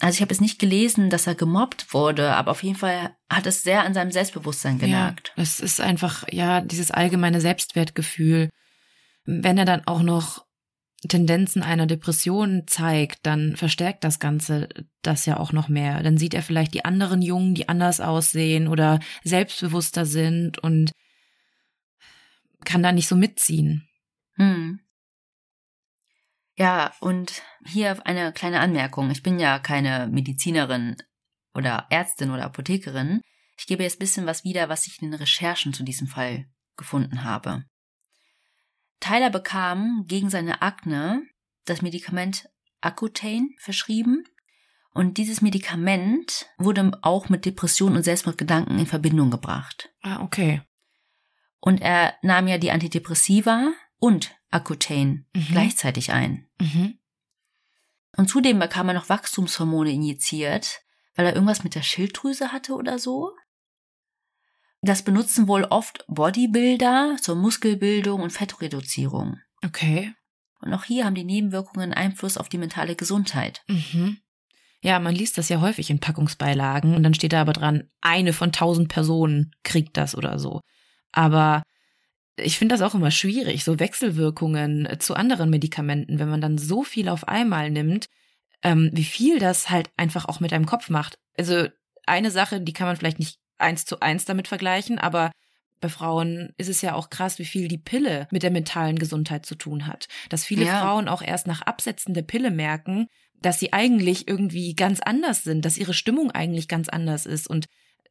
Also ich habe es nicht gelesen, dass er gemobbt wurde, aber auf jeden Fall hat es sehr an seinem Selbstbewusstsein genagt. Ja, es ist einfach, ja, dieses allgemeine Selbstwertgefühl. Wenn er dann auch noch Tendenzen einer Depression zeigt, dann verstärkt das Ganze das ja auch noch mehr. Dann sieht er vielleicht die anderen Jungen, die anders aussehen oder selbstbewusster sind und kann da nicht so mitziehen. Hm. Ja, und hier eine kleine Anmerkung. Ich bin ja keine Medizinerin oder Ärztin oder Apothekerin. Ich gebe jetzt ein bisschen was wieder, was ich in den Recherchen zu diesem Fall gefunden habe. Tyler bekam gegen seine Akne das Medikament Accutane verschrieben. Und dieses Medikament wurde auch mit Depressionen und Selbstmordgedanken in Verbindung gebracht. Ah, okay. Und er nahm ja die Antidepressiva und Accutane mhm. gleichzeitig ein. Mhm. Und zudem bekam er noch Wachstumshormone injiziert, weil er irgendwas mit der Schilddrüse hatte oder so. Das benutzen wohl oft Bodybuilder zur Muskelbildung und Fettreduzierung. Okay. Und auch hier haben die Nebenwirkungen Einfluss auf die mentale Gesundheit. Mhm. Ja, man liest das ja häufig in Packungsbeilagen und dann steht da aber dran, eine von tausend Personen kriegt das oder so. Aber ich finde das auch immer schwierig, so Wechselwirkungen zu anderen Medikamenten, wenn man dann so viel auf einmal nimmt, ähm, wie viel das halt einfach auch mit einem Kopf macht. Also eine Sache, die kann man vielleicht nicht eins zu eins damit vergleichen, aber bei Frauen ist es ja auch krass, wie viel die Pille mit der mentalen Gesundheit zu tun hat. Dass viele ja. Frauen auch erst nach Absetzen der Pille merken, dass sie eigentlich irgendwie ganz anders sind, dass ihre Stimmung eigentlich ganz anders ist und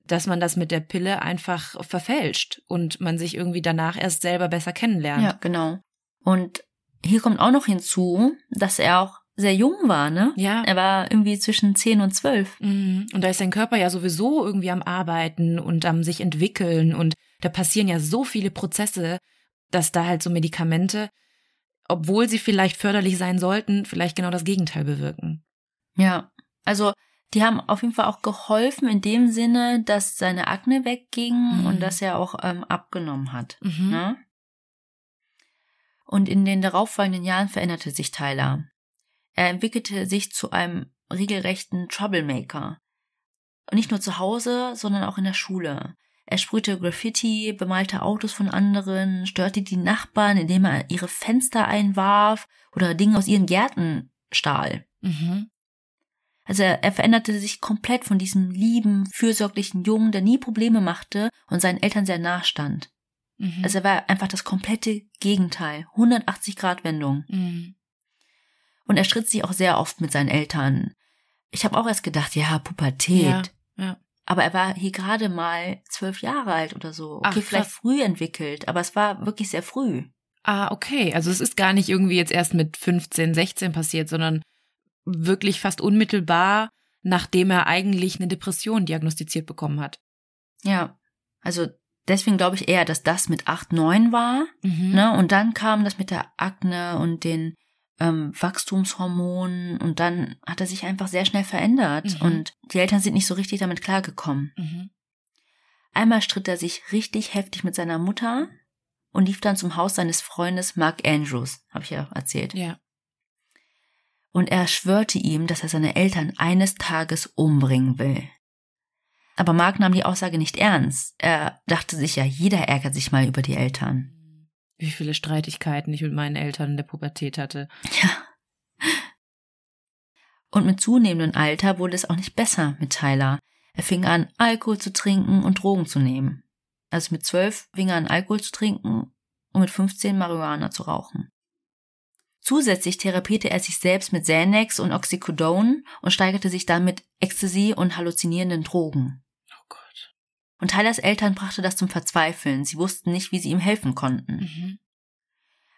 dass man das mit der Pille einfach verfälscht und man sich irgendwie danach erst selber besser kennenlernt. Ja, genau. Und hier kommt auch noch hinzu, dass er auch sehr jung war, ne? Ja. Er war irgendwie zwischen zehn und zwölf. Mhm. Und da ist sein Körper ja sowieso irgendwie am Arbeiten und am sich entwickeln und da passieren ja so viele Prozesse, dass da halt so Medikamente, obwohl sie vielleicht förderlich sein sollten, vielleicht genau das Gegenteil bewirken. Ja, also die haben auf jeden Fall auch geholfen in dem Sinne, dass seine Akne wegging mhm. und dass er auch ähm, abgenommen hat. Mhm. Ne? Und in den darauffolgenden Jahren veränderte sich Tyler. Er entwickelte sich zu einem regelrechten Troublemaker. Und nicht nur zu Hause, sondern auch in der Schule. Er sprühte Graffiti, bemalte Autos von anderen, störte die Nachbarn, indem er ihre Fenster einwarf oder Dinge aus ihren Gärten stahl. Mhm. Also er, er veränderte sich komplett von diesem lieben, fürsorglichen Jungen, der nie Probleme machte und seinen Eltern sehr nah stand. Mhm. Also er war einfach das komplette Gegenteil, 180 Grad Wendung. Mhm. Und er stritt sich auch sehr oft mit seinen Eltern. Ich habe auch erst gedacht, ja, Pubertät. Ja, ja. Aber er war hier gerade mal zwölf Jahre alt oder so. Okay, Ach, vielleicht früh entwickelt, aber es war wirklich sehr früh. Ah, okay. Also es ist gar nicht irgendwie jetzt erst mit 15, 16 passiert, sondern wirklich fast unmittelbar, nachdem er eigentlich eine Depression diagnostiziert bekommen hat. Ja, also deswegen glaube ich eher, dass das mit 8, 9 war. Mhm. Ne? Und dann kam das mit der Akne und den ähm, Wachstumshormonen und dann hat er sich einfach sehr schnell verändert mhm. und die Eltern sind nicht so richtig damit klargekommen. Mhm. Einmal stritt er sich richtig heftig mit seiner Mutter und lief dann zum Haus seines Freundes Mark Andrews, habe ich ja erzählt. Ja und er schwörte ihm, dass er seine Eltern eines Tages umbringen will. Aber Mark nahm die Aussage nicht ernst. Er dachte sich ja, jeder ärgert sich mal über die Eltern. Wie viele Streitigkeiten ich mit meinen Eltern in der Pubertät hatte. Ja. Und mit zunehmendem Alter wurde es auch nicht besser mit Tyler. Er fing an, Alkohol zu trinken und Drogen zu nehmen. Also mit zwölf fing er an, Alkohol zu trinken und mit 15 Marihuana zu rauchen. Zusätzlich therapierte er sich selbst mit Xanax und Oxycodone und steigerte sich dann mit Ecstasy und halluzinierenden Drogen. Oh Gott. Und Tylers Eltern brachte das zum Verzweifeln. Sie wussten nicht, wie sie ihm helfen konnten. Mhm.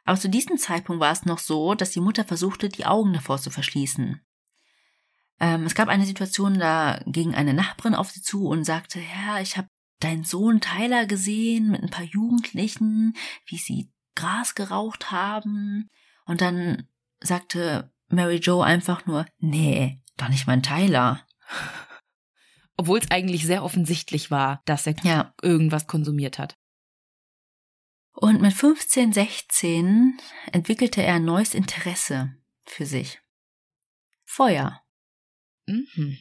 Aber zu diesem Zeitpunkt war es noch so, dass die Mutter versuchte, die Augen davor zu verschließen. Ähm, es gab eine Situation, da ging eine Nachbarin auf sie zu und sagte, ja, ich habe deinen Sohn Tyler gesehen mit ein paar Jugendlichen, wie sie Gras geraucht haben. Und dann sagte Mary Jo einfach nur, nee, doch nicht mein Tyler. Obwohl es eigentlich sehr offensichtlich war, dass er ja. irgendwas konsumiert hat. Und mit 15, 16 entwickelte er ein neues Interesse für sich. Feuer. Mhm.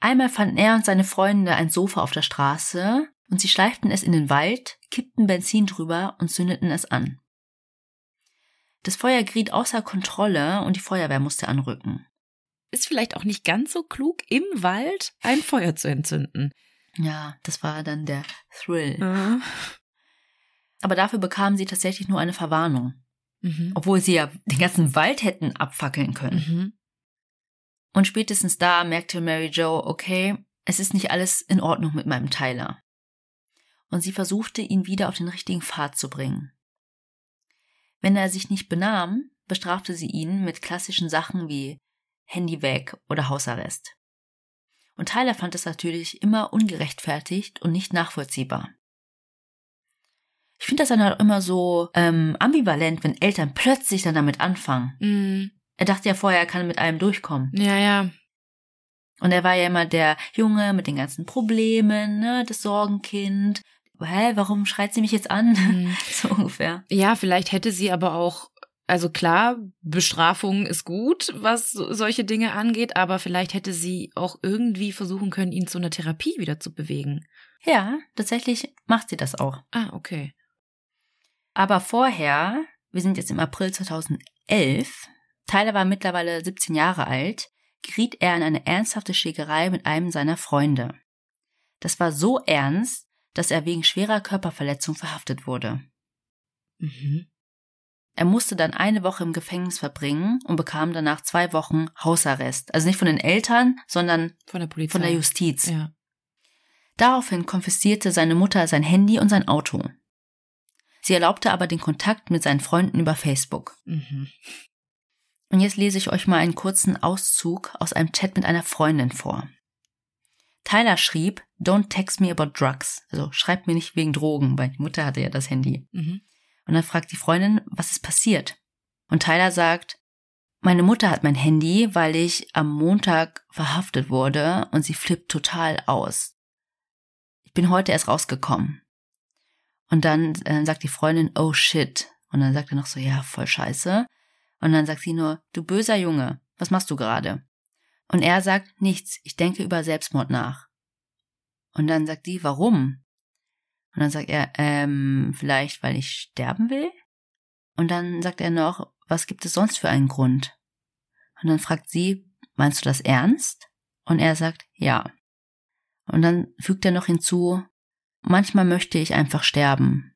Einmal fanden er und seine Freunde ein Sofa auf der Straße und sie schleiften es in den Wald, kippten Benzin drüber und zündeten es an. Das Feuer geriet außer Kontrolle und die Feuerwehr musste anrücken. Ist vielleicht auch nicht ganz so klug, im Wald ein Feuer zu entzünden. Ja, das war dann der Thrill. Mhm. Aber dafür bekamen sie tatsächlich nur eine Verwarnung. Mhm. Obwohl sie ja den ganzen Wald hätten abfackeln können. Mhm. Und spätestens da merkte Mary Jo, okay, es ist nicht alles in Ordnung mit meinem Tyler. Und sie versuchte, ihn wieder auf den richtigen Pfad zu bringen. Wenn er sich nicht benahm, bestrafte sie ihn mit klassischen Sachen wie Handy weg oder Hausarrest. Und Tyler fand es natürlich immer ungerechtfertigt und nicht nachvollziehbar. Ich finde das dann halt immer so ähm, ambivalent, wenn Eltern plötzlich dann damit anfangen. Mm. Er dachte ja vorher, er kann mit allem durchkommen. Ja, ja. Und er war ja immer der Junge mit den ganzen Problemen, ne, das Sorgenkind. Hä, warum schreit sie mich jetzt an? Mm. so ungefähr. Ja, vielleicht hätte sie aber auch also klar, Bestrafung ist gut, was solche Dinge angeht, aber vielleicht hätte sie auch irgendwie versuchen können, ihn zu einer Therapie wieder zu bewegen. Ja, tatsächlich macht sie das auch. Ah, okay. Aber vorher, wir sind jetzt im April 2011, Tyler war mittlerweile 17 Jahre alt, geriet er in eine ernsthafte Schlägerei mit einem seiner Freunde. Das war so ernst, dass er wegen schwerer Körperverletzung verhaftet wurde. Mhm. Er musste dann eine Woche im Gefängnis verbringen und bekam danach zwei Wochen Hausarrest. Also nicht von den Eltern, sondern von der Polizei. Von der Justiz. Ja. Daraufhin konfiszierte seine Mutter sein Handy und sein Auto. Sie erlaubte aber den Kontakt mit seinen Freunden über Facebook. Mhm. Und jetzt lese ich euch mal einen kurzen Auszug aus einem Chat mit einer Freundin vor. Tyler schrieb, Don't text me about drugs. Also schreibt mir nicht wegen Drogen, weil die Mutter hatte ja das Handy. Mhm. Und dann fragt die Freundin, was ist passiert? Und Tyler sagt, meine Mutter hat mein Handy, weil ich am Montag verhaftet wurde und sie flippt total aus. Ich bin heute erst rausgekommen. Und dann äh, sagt die Freundin, oh shit. Und dann sagt er noch so, ja, voll scheiße. Und dann sagt sie nur, du böser Junge, was machst du gerade? Und er sagt, nichts, ich denke über Selbstmord nach. Und dann sagt die, warum? Und dann sagt er, ähm, vielleicht weil ich sterben will? Und dann sagt er noch, was gibt es sonst für einen Grund? Und dann fragt sie, meinst du das ernst? Und er sagt, ja. Und dann fügt er noch hinzu, manchmal möchte ich einfach sterben.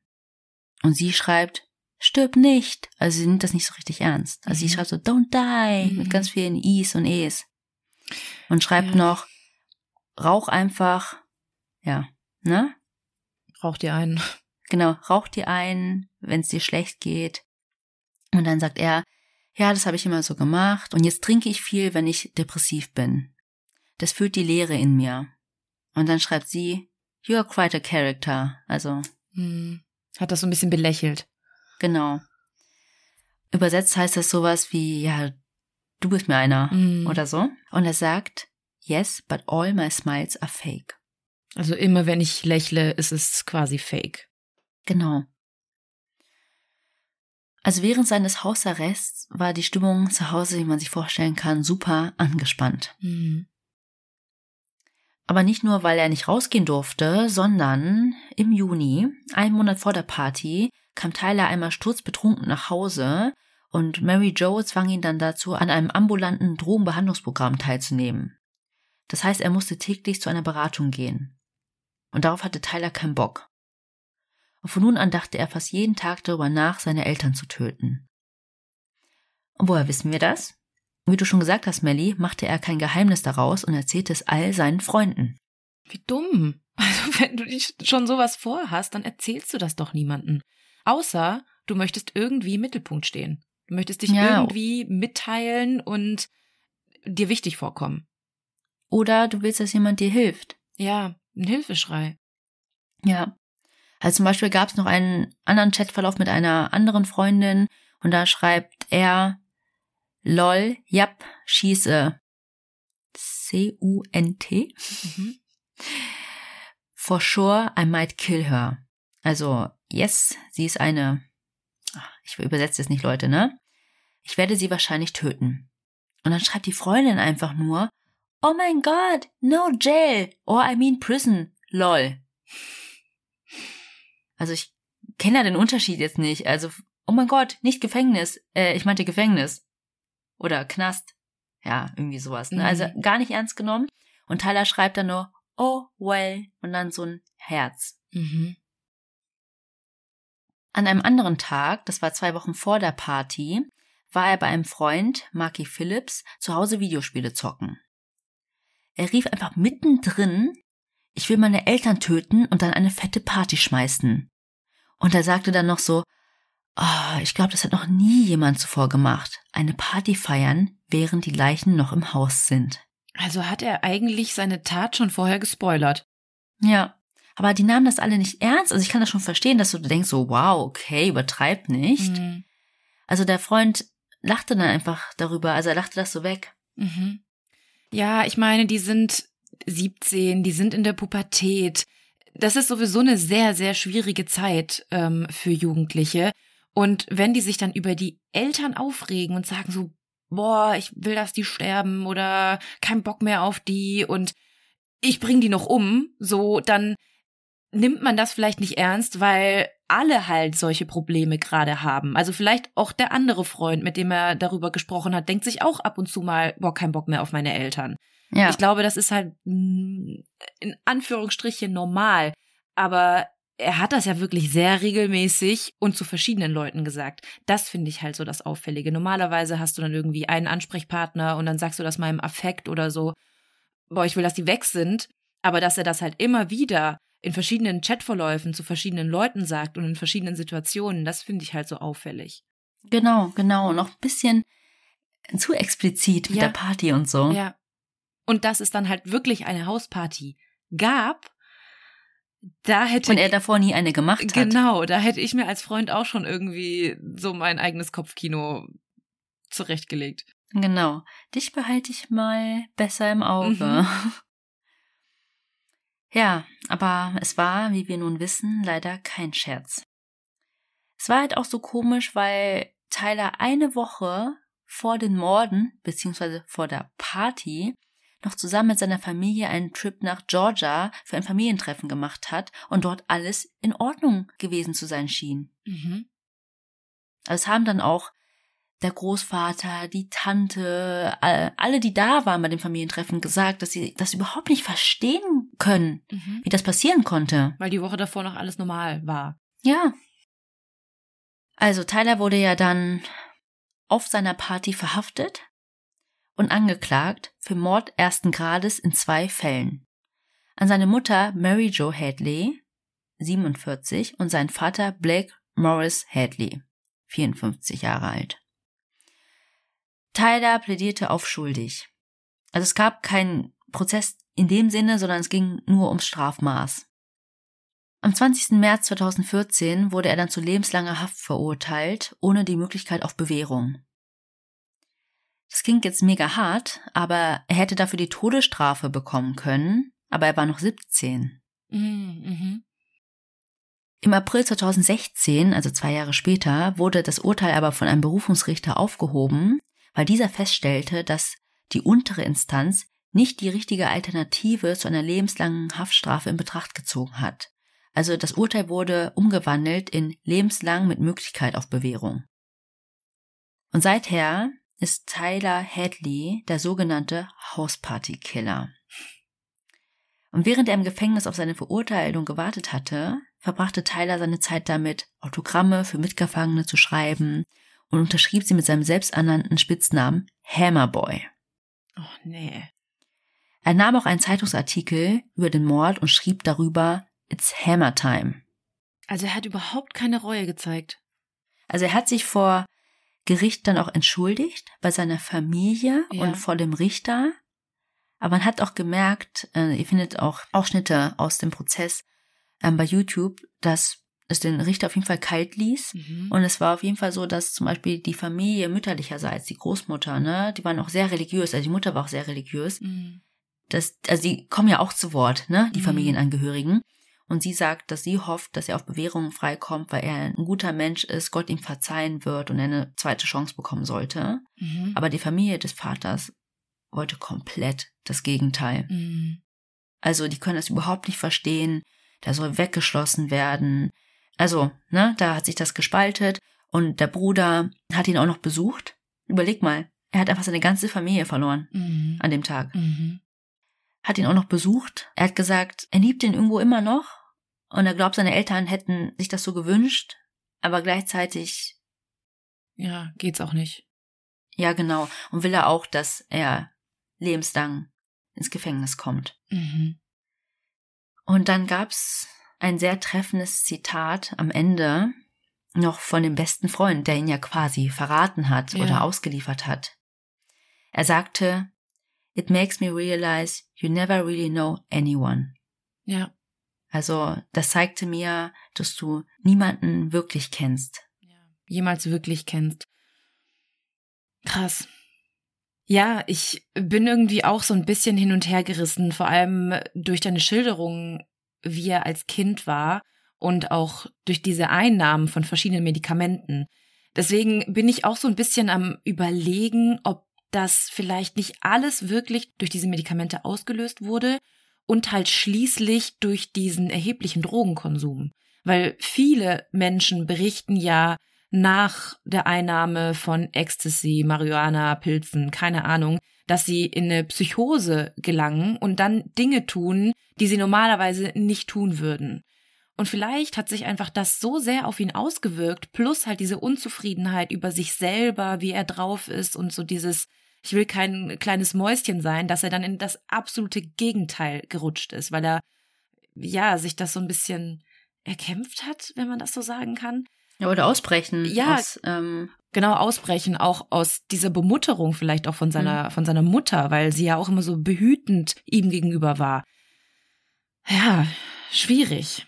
Und sie schreibt, stirb nicht. Also sie nimmt das nicht so richtig ernst. Also mhm. sie schreibt so, don't die, mhm. mit ganz vielen I's und E's. Und schreibt ja. noch, rauch einfach, ja, ne? Rauch dir einen. Genau, rauch dir einen, wenn es dir schlecht geht. Und dann sagt er, ja, das habe ich immer so gemacht und jetzt trinke ich viel, wenn ich depressiv bin. Das füllt die Leere in mir. Und dann schreibt sie, you're quite a character. Also. Hm. Hat das so ein bisschen belächelt. Genau. Übersetzt heißt das sowas wie, ja, du bist mir einer mm. oder so. Und er sagt, yes, but all my smiles are fake. Also immer wenn ich lächle, ist es quasi fake. Genau. Also während seines Hausarrests war die Stimmung zu Hause, wie man sich vorstellen kann, super angespannt. Mhm. Aber nicht nur, weil er nicht rausgehen durfte, sondern im Juni, einen Monat vor der Party, kam Tyler einmal sturzbetrunken nach Hause und Mary Jo zwang ihn dann dazu, an einem ambulanten Drogenbehandlungsprogramm teilzunehmen. Das heißt, er musste täglich zu einer Beratung gehen. Und darauf hatte Tyler keinen Bock. Und von nun an dachte er fast jeden Tag darüber nach, seine Eltern zu töten. Und woher wissen wir das? Wie du schon gesagt hast, Melly, machte er kein Geheimnis daraus und erzählte es all seinen Freunden. Wie dumm. Also wenn du dich schon sowas vorhast, dann erzählst du das doch niemandem. Außer du möchtest irgendwie im Mittelpunkt stehen. Du möchtest dich ja. irgendwie mitteilen und dir wichtig vorkommen. Oder du willst, dass jemand dir hilft. Ja, ein Hilfeschrei. Ja. Also zum Beispiel gab es noch einen anderen Chatverlauf mit einer anderen Freundin und da schreibt er, lol, yep, schieße. C-U-N-T. Mhm. For sure, I might kill her. Also, yes, sie ist eine, ich übersetze es nicht, Leute, ne? Ich werde sie wahrscheinlich töten. Und dann schreibt die Freundin einfach nur, Oh mein Gott, no jail, or I mean prison, lol. Also ich kenne ja den Unterschied jetzt nicht. Also, oh mein Gott, nicht Gefängnis. Äh, ich meinte Gefängnis. Oder Knast. Ja, irgendwie sowas. Ne? Also mhm. Also gar nicht ernst genommen. Und Tyler schreibt dann nur, oh well, und dann so ein Herz. Mhm. An einem anderen Tag, das war zwei Wochen vor der Party, war er bei einem Freund, Marky Phillips, zu Hause Videospiele zocken. Er rief einfach mittendrin, ich will meine Eltern töten und dann eine fette Party schmeißen. Und er sagte dann noch so, oh, ich glaube, das hat noch nie jemand zuvor gemacht. Eine Party feiern, während die Leichen noch im Haus sind. Also hat er eigentlich seine Tat schon vorher gespoilert. Ja. Aber die nahmen das alle nicht ernst. Also ich kann das schon verstehen, dass du denkst so, wow, okay, übertreib nicht. Mhm. Also der Freund lachte dann einfach darüber. Also er lachte das so weg. Mhm. Ja, ich meine, die sind 17, die sind in der Pubertät. Das ist sowieso eine sehr, sehr schwierige Zeit ähm, für Jugendliche. Und wenn die sich dann über die Eltern aufregen und sagen so, boah, ich will, dass die sterben oder kein Bock mehr auf die und ich bring die noch um, so, dann nimmt man das vielleicht nicht ernst, weil alle halt solche Probleme gerade haben. Also vielleicht auch der andere Freund, mit dem er darüber gesprochen hat, denkt sich auch ab und zu mal, boah, kein Bock mehr auf meine Eltern. Ja. Ich glaube, das ist halt mm, in Anführungsstrichen normal. Aber er hat das ja wirklich sehr regelmäßig und zu verschiedenen Leuten gesagt. Das finde ich halt so das Auffällige. Normalerweise hast du dann irgendwie einen Ansprechpartner und dann sagst du das mal im Affekt oder so, boah, ich will, dass die weg sind. Aber dass er das halt immer wieder in verschiedenen Chatverläufen zu verschiedenen Leuten sagt und in verschiedenen Situationen, das finde ich halt so auffällig. Genau, genau. Noch ein bisschen zu explizit mit ja. der Party und so. Ja. Und dass es dann halt wirklich eine Hausparty gab, da hätte und er davor nie eine gemacht hat. Genau, da hätte ich mir als Freund auch schon irgendwie so mein eigenes Kopfkino zurechtgelegt. Genau. Dich behalte ich mal besser im Auge. Mhm. Ja, aber es war, wie wir nun wissen, leider kein Scherz. Es war halt auch so komisch, weil Tyler eine Woche vor den Morden, beziehungsweise vor der Party, noch zusammen mit seiner Familie einen Trip nach Georgia für ein Familientreffen gemacht hat und dort alles in Ordnung gewesen zu sein schien. Mhm. Also es haben dann auch der Großvater, die Tante, alle, die da waren bei dem Familientreffen, gesagt, dass sie das überhaupt nicht verstehen können, mhm. wie das passieren konnte. Weil die Woche davor noch alles normal war. Ja. Also Tyler wurde ja dann auf seiner Party verhaftet und angeklagt für Mord ersten Grades in zwei Fällen. An seine Mutter Mary Jo Hadley, 47, und seinen Vater Blake Morris Hadley, 54 Jahre alt. Tyler plädierte auf schuldig. Also es gab keinen Prozess in dem Sinne, sondern es ging nur ums Strafmaß. Am 20. März 2014 wurde er dann zu lebenslanger Haft verurteilt, ohne die Möglichkeit auf Bewährung. Das klingt jetzt mega hart, aber er hätte dafür die Todesstrafe bekommen können, aber er war noch 17. Mhm, mhm. Im April 2016, also zwei Jahre später, wurde das Urteil aber von einem Berufungsrichter aufgehoben, weil dieser feststellte, dass die untere Instanz nicht die richtige Alternative zu einer lebenslangen Haftstrafe in Betracht gezogen hat. Also das Urteil wurde umgewandelt in lebenslang mit Möglichkeit auf Bewährung. Und seither ist Tyler Hadley der sogenannte Hausparty-Killer. Und während er im Gefängnis auf seine Verurteilung gewartet hatte, verbrachte Tyler seine Zeit damit, Autogramme für Mitgefangene zu schreiben und unterschrieb sie mit seinem selbsternannten Spitznamen Hammerboy. Oh nee. Er nahm auch einen Zeitungsartikel über den Mord und schrieb darüber It's Hammer Time. Also er hat überhaupt keine Reue gezeigt. Also er hat sich vor Gericht dann auch entschuldigt bei seiner Familie ja. und vor dem Richter. Aber man hat auch gemerkt, äh, ihr findet auch Ausschnitte aus dem Prozess ähm, bei YouTube, dass es den Richter auf jeden Fall kalt ließ. Mhm. Und es war auf jeden Fall so, dass zum Beispiel die Familie mütterlicherseits, die Großmutter, ne, die waren auch sehr religiös, also die Mutter war auch sehr religiös. Mhm. Das, also die kommen ja auch zu Wort, ne, die mhm. Familienangehörigen. Und sie sagt, dass sie hofft, dass er auf Bewährung freikommt, weil er ein guter Mensch ist, Gott ihm verzeihen wird und er eine zweite Chance bekommen sollte. Mhm. Aber die Familie des Vaters wollte komplett das Gegenteil. Mhm. Also die können das überhaupt nicht verstehen. Der soll weggeschlossen werden. Also, ne, da hat sich das gespaltet und der Bruder hat ihn auch noch besucht. Überleg mal, er hat einfach seine ganze Familie verloren mhm. an dem Tag. Mhm. Hat ihn auch noch besucht. Er hat gesagt, er liebt ihn irgendwo immer noch und er glaubt, seine Eltern hätten sich das so gewünscht, aber gleichzeitig. Ja, geht's auch nicht. Ja, genau. Und will er auch, dass er lebenslang ins Gefängnis kommt. Mhm. Und dann gab's ein sehr treffendes Zitat am Ende noch von dem besten Freund, der ihn ja quasi verraten hat Ja. oder ausgeliefert hat. Er sagte, It makes me realize you never really know anyone. Ja. Also das zeigte mir, dass du niemanden wirklich kennst. Jemals wirklich kennst. Krass. Ja, ich bin irgendwie auch so ein bisschen hin und her gerissen, vor allem durch deine Schilderung, wie er als Kind war und auch durch diese Einnahmen von verschiedenen Medikamenten. Deswegen bin ich auch so ein bisschen am Überlegen, ob das vielleicht nicht alles wirklich durch diese Medikamente ausgelöst wurde und halt schließlich durch diesen erheblichen Drogenkonsum. Weil viele Menschen berichten ja nach der Einnahme von Ecstasy, Marihuana, Pilzen, keine Ahnung, dass sie in eine Psychose gelangen und dann Dinge tun, die sie normalerweise nicht tun würden. Und vielleicht hat sich einfach das so sehr auf ihn ausgewirkt, plus halt diese Unzufriedenheit über sich selber, wie er drauf ist und so dieses, ich will kein kleines Mäuschen sein, dass er dann in das absolute Gegenteil gerutscht ist, weil er, ja, sich das so ein bisschen erkämpft hat, wenn man das so sagen kann. Ja, oder ausbrechen. Ja. Aus, ähm, Genau, ausbrechen, auch aus dieser Bemutterung vielleicht auch von seiner, von seiner Mutter, weil sie ja auch immer so behütend ihm gegenüber war. Ja, schwierig.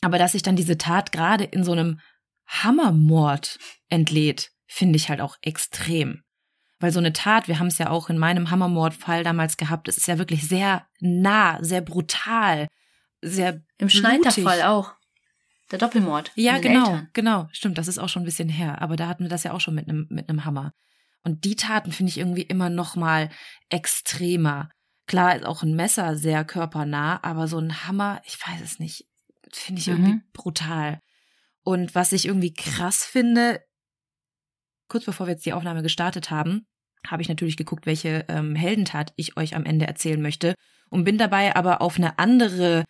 Aber dass sich dann diese Tat gerade in so einem Hammermord entlädt, finde ich halt auch extrem. Weil so eine Tat, wir haben es ja auch in meinem Hammermordfall damals gehabt, es ist ja wirklich sehr nah, sehr brutal, sehr Im. Schneiderfall auch. Der Doppelmord. Ja, genau, Eltern. genau. Stimmt, das ist auch schon ein bisschen her. Aber da hatten wir das ja auch schon mit einem mit einem Hammer. Und die Taten finde ich irgendwie immer noch mal extremer. Klar ist auch ein Messer sehr körpernah, aber so ein Hammer, ich weiß es nicht, finde ich irgendwie Mhm. brutal. Und was ich irgendwie krass finde, kurz bevor wir jetzt die Aufnahme gestartet haben, habe ich natürlich geguckt, welche ähm, Heldentat ich euch am Ende erzählen möchte und bin dabei aber auf eine andere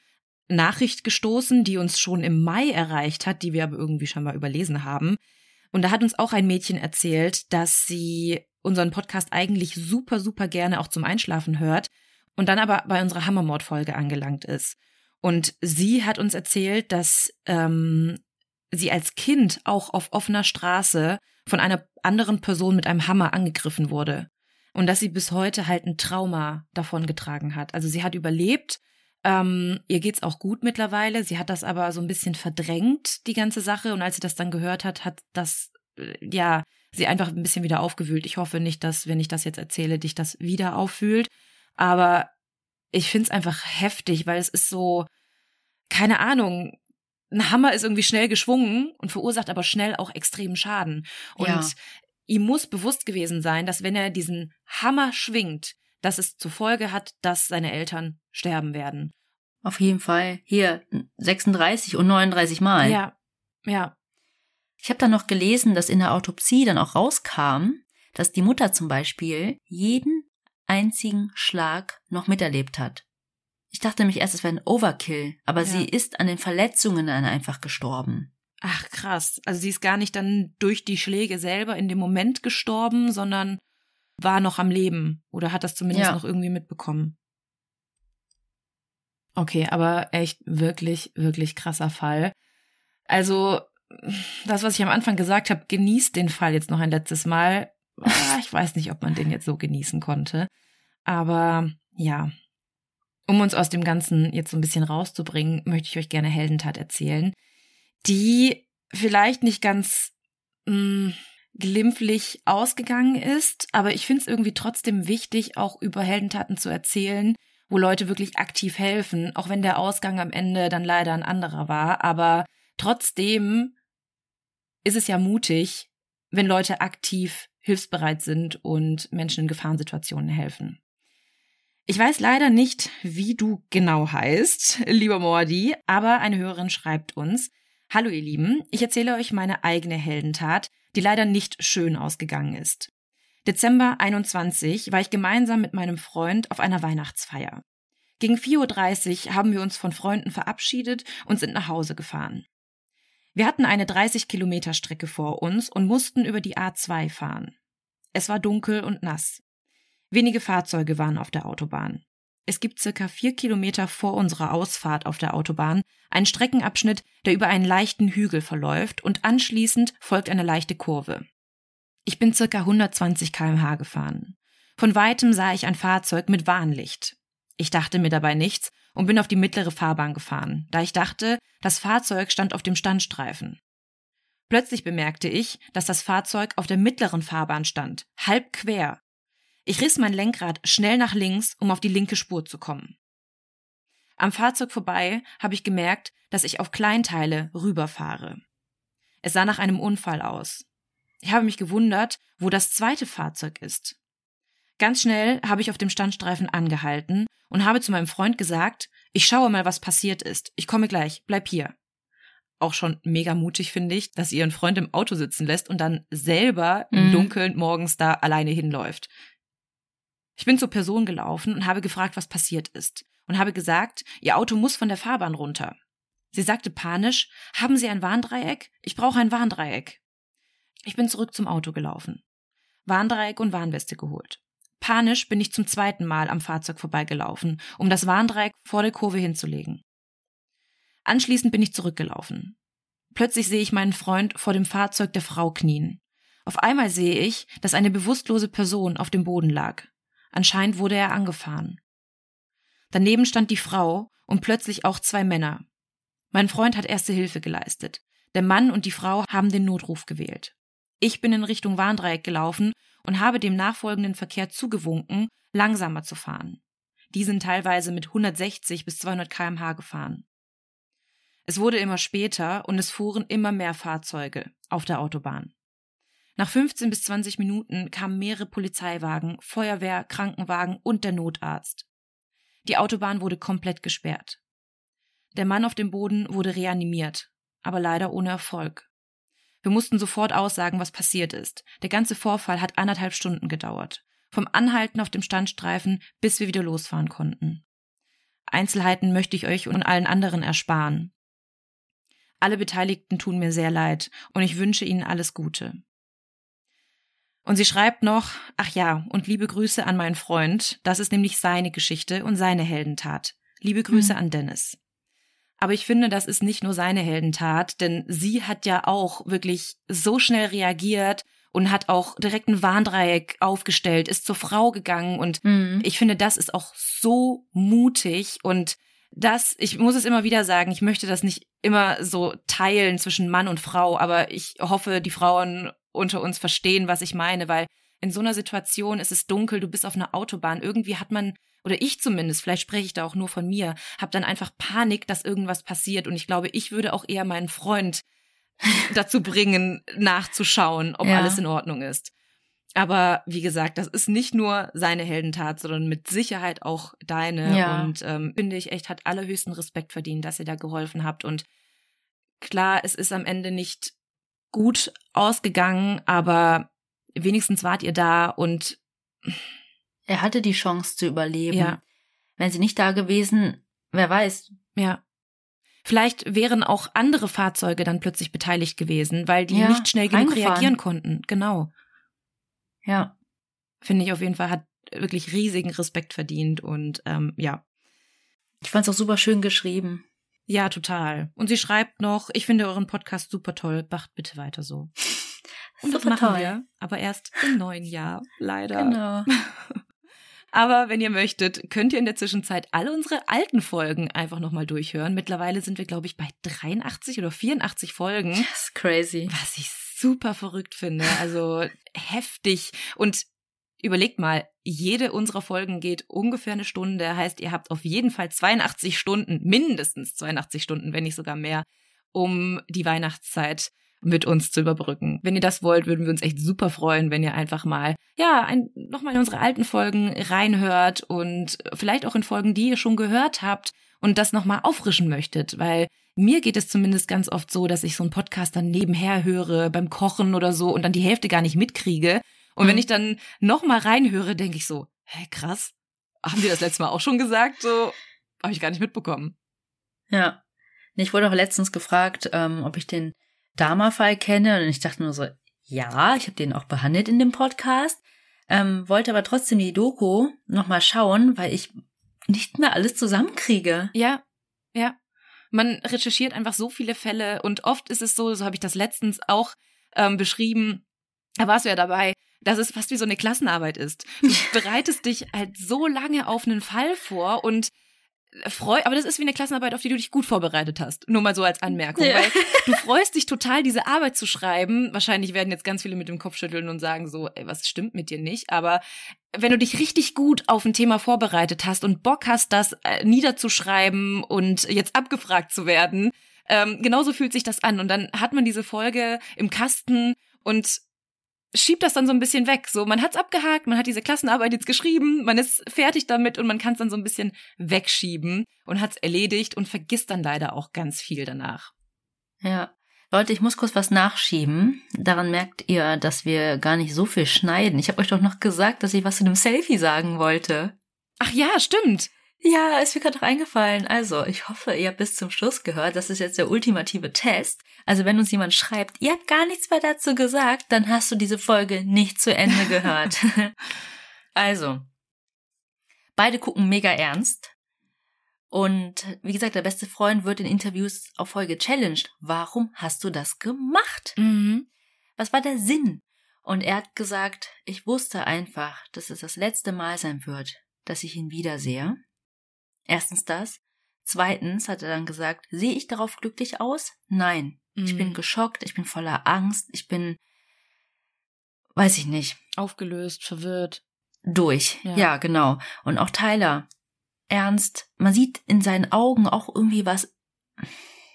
Nachricht gestoßen, die uns schon im Mai erreicht hat, die wir aber irgendwie schon mal überlesen haben. Und da hat uns auch ein Mädchen erzählt, dass sie unseren Podcast eigentlich super, super gerne auch zum Einschlafen hört und dann aber bei unserer Hammermord-Folge angelangt ist. Und sie hat uns erzählt, dass ähm, sie als Kind auch auf offener Straße von einer anderen Person mit einem Hammer angegriffen wurde. Und dass sie bis heute halt ein Trauma davon getragen hat. Also sie hat überlebt, ähm, ihr geht's auch gut mittlerweile. Sie hat das aber so ein bisschen verdrängt, die ganze Sache. Und als sie das dann gehört hat, hat das, äh, ja, sie einfach ein bisschen wieder aufgewühlt. Ich hoffe nicht, dass, wenn ich das jetzt erzähle, dich das wieder auffühlt. Aber ich find's einfach heftig, weil es ist so, keine Ahnung, ein Hammer ist irgendwie schnell geschwungen und verursacht aber schnell auch extremen Schaden. Und Ja. ihm muss bewusst gewesen sein, dass wenn er diesen Hammer schwingt, dass es zur Folge hat, dass seine Eltern sterben werden. Auf jeden Fall. Hier 36 und 39 Mal. Ja, ja, Ich habe dann noch gelesen, dass in der Autopsie dann auch rauskam, dass die Mutter zum Beispiel jeden einzigen Schlag noch miterlebt hat. Ich dachte nämlich erst, es wäre ein Overkill, aber Ja. sie ist an den Verletzungen dann einfach gestorben. Ach krass. Also sie ist gar nicht dann durch die Schläge selber in dem Moment gestorben, sondern war noch am Leben oder hat das zumindest Ja. noch irgendwie mitbekommen. Okay, aber echt wirklich, wirklich krasser Fall. Also das, was ich am Anfang gesagt habe, genießt den Fall jetzt noch ein letztes Mal. Ah, Ich weiß nicht, ob man den jetzt so genießen konnte. Aber ja, um uns aus dem Ganzen jetzt so ein bisschen rauszubringen, möchte ich euch gerne Heldentat erzählen, die vielleicht nicht ganz mh, glimpflich ausgegangen ist, aber ich finde es irgendwie trotzdem wichtig, auch über Heldentaten zu erzählen, wo Leute wirklich aktiv helfen, auch wenn der Ausgang am Ende dann leider ein anderer war. Aber trotzdem ist es ja mutig, wenn Leute aktiv hilfsbereit sind und Menschen in Gefahrensituationen helfen. Ich weiß leider nicht, wie du genau heißt, lieber Mordi, aber eine Hörerin schreibt uns, Hallo ihr Lieben, ich erzähle euch meine eigene Heldentat, die leider nicht schön ausgegangen ist. Dezember 21 war ich gemeinsam mit meinem Freund auf einer Weihnachtsfeier. Gegen 4.30 Uhr haben wir uns von Freunden verabschiedet und sind nach Hause gefahren. Wir hatten eine 30 Kilometer Strecke vor uns und mussten über die A2 fahren. Es war dunkel und nass. Wenige Fahrzeuge waren auf der Autobahn. Es gibt circa vier Kilometer vor unserer Ausfahrt auf der Autobahn einen Streckenabschnitt, der über einen leichten Hügel verläuft und anschließend folgt eine leichte Kurve. Ich bin circa 120 kmh gefahren. Von weitem sah ich ein Fahrzeug mit Warnlicht. Ich dachte mir dabei nichts und bin auf die mittlere Fahrbahn gefahren, da ich dachte, das Fahrzeug stand auf dem Standstreifen. Plötzlich bemerkte ich, dass das Fahrzeug auf der mittleren Fahrbahn stand, halb quer. Ich riss mein Lenkrad schnell nach links, um auf die linke Spur zu kommen. Am Fahrzeug vorbei habe ich gemerkt, dass ich auf Kleinteile rüberfahre. Es sah nach einem Unfall aus. Ich habe mich gewundert, wo das zweite Fahrzeug ist. Ganz schnell habe ich auf dem Standstreifen angehalten und habe zu meinem Freund gesagt, ich schaue mal, was passiert ist. Ich komme gleich, bleib hier. Auch schon mega mutig finde ich, dass sie ihren Freund im Auto sitzen lässt und dann selber mhm. im Dunkeln morgens da alleine hinläuft. Ich bin zur Person gelaufen und habe gefragt, was passiert ist und habe gesagt, ihr Auto muss von der Fahrbahn runter. Sie sagte panisch, haben Sie ein Warndreieck? Ich brauche ein Warndreieck. Ich bin zurück zum Auto gelaufen. Warndreieck und Warnweste geholt. Panisch bin ich zum zweiten Mal am Fahrzeug vorbeigelaufen, um das Warndreieck vor der Kurve hinzulegen. Anschließend bin ich zurückgelaufen. Plötzlich sehe ich meinen Freund vor dem Fahrzeug der Frau knien. Auf einmal sehe ich, dass eine bewusstlose Person auf dem Boden lag. Anscheinend wurde er angefahren. Daneben stand die Frau und plötzlich auch zwei Männer. Mein Freund hat erste Hilfe geleistet. Der Mann und die Frau haben den Notruf gewählt. Ich bin in Richtung Warndreieck gelaufen und habe dem nachfolgenden Verkehr zugewunken, langsamer zu fahren. Die sind teilweise mit 160 bis 200 kmh gefahren. Es wurde immer später und es fuhren immer mehr Fahrzeuge auf der Autobahn. Nach 15 bis 20 Minuten kamen mehrere Polizeiwagen, Feuerwehr, Krankenwagen und der Notarzt. Die Autobahn wurde komplett gesperrt. Der Mann auf dem Boden wurde reanimiert, aber leider ohne Erfolg. Wir mussten sofort aussagen, was passiert ist. Der ganze Vorfall hat anderthalb Stunden gedauert. Vom Anhalten auf dem Standstreifen, bis wir wieder losfahren konnten. Einzelheiten möchte ich euch und allen anderen ersparen. Alle Beteiligten tun mir sehr leid und ich wünsche ihnen alles Gute. Und sie schreibt noch, ach ja, und liebe Grüße an meinen Freund, das ist nämlich seine Geschichte und seine Heldentat. Liebe Grüße mhm. an Dennis. Aber ich finde, das ist nicht nur seine Heldentat, denn sie hat ja auch wirklich so schnell reagiert und hat auch direkt ein Warndreieck aufgestellt, ist zur Frau gegangen und mhm. ich finde, das ist auch so mutig und das, ich muss es immer wieder sagen, ich möchte das nicht immer so teilen zwischen Mann und Frau, aber ich hoffe, die Frauen unter uns verstehen, was ich meine, weil in so einer Situation ist es dunkel, du bist auf einer Autobahn, irgendwie hat man oder ich zumindest, vielleicht spreche ich da auch nur von mir, habe dann einfach Panik, dass irgendwas passiert. Und ich glaube, ich würde auch eher meinen Freund dazu bringen, nachzuschauen, ob ja. alles in Ordnung ist. Aber wie gesagt, das ist nicht nur seine Heldentat, sondern mit Sicherheit auch deine. Ja. Und ähm, finde ich echt, hat allerhöchsten Respekt verdient, dass ihr da geholfen habt. Und klar, es ist am Ende nicht gut ausgegangen, aber wenigstens wart ihr da und er hatte die Chance zu überleben. Ja. Wenn sie nicht da gewesen, wer weiß. Ja. Vielleicht wären auch andere Fahrzeuge dann plötzlich beteiligt gewesen, weil die ja, nicht schnell genug reagieren konnten. Genau. Ja. Finde ich auf jeden Fall, hat wirklich riesigen Respekt verdient und ähm, ja. Ich fand es auch super schön geschrieben. Ja, total. Und sie schreibt noch, ich finde euren Podcast super toll, macht bitte weiter so. Und das machen toll. wir, aber erst im neuen Jahr, leider. Genau. Aber wenn ihr möchtet, könnt ihr in der Zwischenzeit alle unsere alten Folgen einfach nochmal durchhören. Mittlerweile sind wir, glaube ich, bei 83 oder 84 Folgen. Das ist crazy. Was ich super verrückt finde. Also heftig. Und überlegt mal, jede unserer Folgen geht ungefähr eine Stunde. Heißt, ihr habt auf jeden Fall 82 Stunden, mindestens 82 Stunden, wenn nicht sogar mehr, um die Weihnachtszeit mit uns zu überbrücken. Wenn ihr das wollt, würden wir uns echt super freuen, wenn ihr einfach mal, ja, ein, nochmal in unsere alten Folgen reinhört und vielleicht auch in Folgen, die ihr schon gehört habt und das nochmal auffrischen möchtet, weil mir geht es zumindest ganz oft so, dass ich so einen Podcast dann nebenher höre, beim Kochen oder so und dann die Hälfte gar nicht mitkriege. Und wenn ich dann nochmal reinhöre, denke ich so, hä, krass, haben die das letzte Mal auch schon gesagt? So, habe ich gar nicht mitbekommen. Ja. Ich wurde auch letztens gefragt, ähm, ob ich den Dharma-Fall kenne. Und ich dachte nur so, ja, ich habe den auch behandelt in dem Podcast. Ähm, wollte aber trotzdem die Doku nochmal schauen, weil ich nicht mehr alles zusammenkriege. Ja, ja. Man recherchiert einfach so viele Fälle und oft ist es so, so habe ich das letztens auch ähm, beschrieben, da warst du ja dabei, dass es fast wie so eine Klassenarbeit ist. Du bereitest dich halt so lange auf einen Fall vor und freu, aber das ist wie eine Klassenarbeit, auf die du dich gut vorbereitet hast. Nur mal so als Anmerkung, ja. weil du freust dich total, diese Arbeit zu schreiben. Wahrscheinlich werden jetzt ganz viele mit dem Kopf schütteln und sagen so, ey, was stimmt mit dir nicht? Aber wenn du dich richtig gut auf ein Thema vorbereitet hast und Bock hast, das äh, niederzuschreiben und jetzt abgefragt zu werden, ähm, genauso fühlt sich das an. Und dann hat man diese Folge im Kasten und schiebt das dann so ein bisschen weg. So, man hat's abgehakt, man hat diese Klassenarbeit jetzt geschrieben, man ist fertig damit und man kann es dann so ein bisschen wegschieben und hat's erledigt und vergisst dann leider auch ganz viel danach. Ja. Leute, ich muss kurz was nachschieben. Daran merkt ihr, dass wir gar nicht so viel schneiden. Ich habe euch doch noch gesagt, dass ich was zu dem Selfie sagen wollte. Ach ja, stimmt. Ja, ist mir gerade noch eingefallen. Also, ich hoffe, ihr habt bis zum Schluss gehört. Das ist jetzt der ultimative Test. Also, wenn uns jemand schreibt, ihr habt gar nichts mehr dazu gesagt, dann hast du diese Folge nicht zu Ende gehört. also, beide gucken mega ernst. Und wie gesagt, der beste Freund wird in Interviews auf Folge challenged. Warum hast du das gemacht? Mhm. Was war der Sinn? Und er hat gesagt, ich wusste einfach, dass es das letzte Mal sein wird, dass ich ihn wiedersehe. Erstens das. Zweitens hat er dann gesagt, sehe ich darauf glücklich aus? Nein. Mhm. Ich bin mhm. geschockt, ich bin voller Angst, ich bin, weiß ich nicht. Aufgelöst, verwirrt. Durch. Ja, ja genau. Und auch Tyler. Ernst. Man sieht in seinen Augen auch irgendwie was.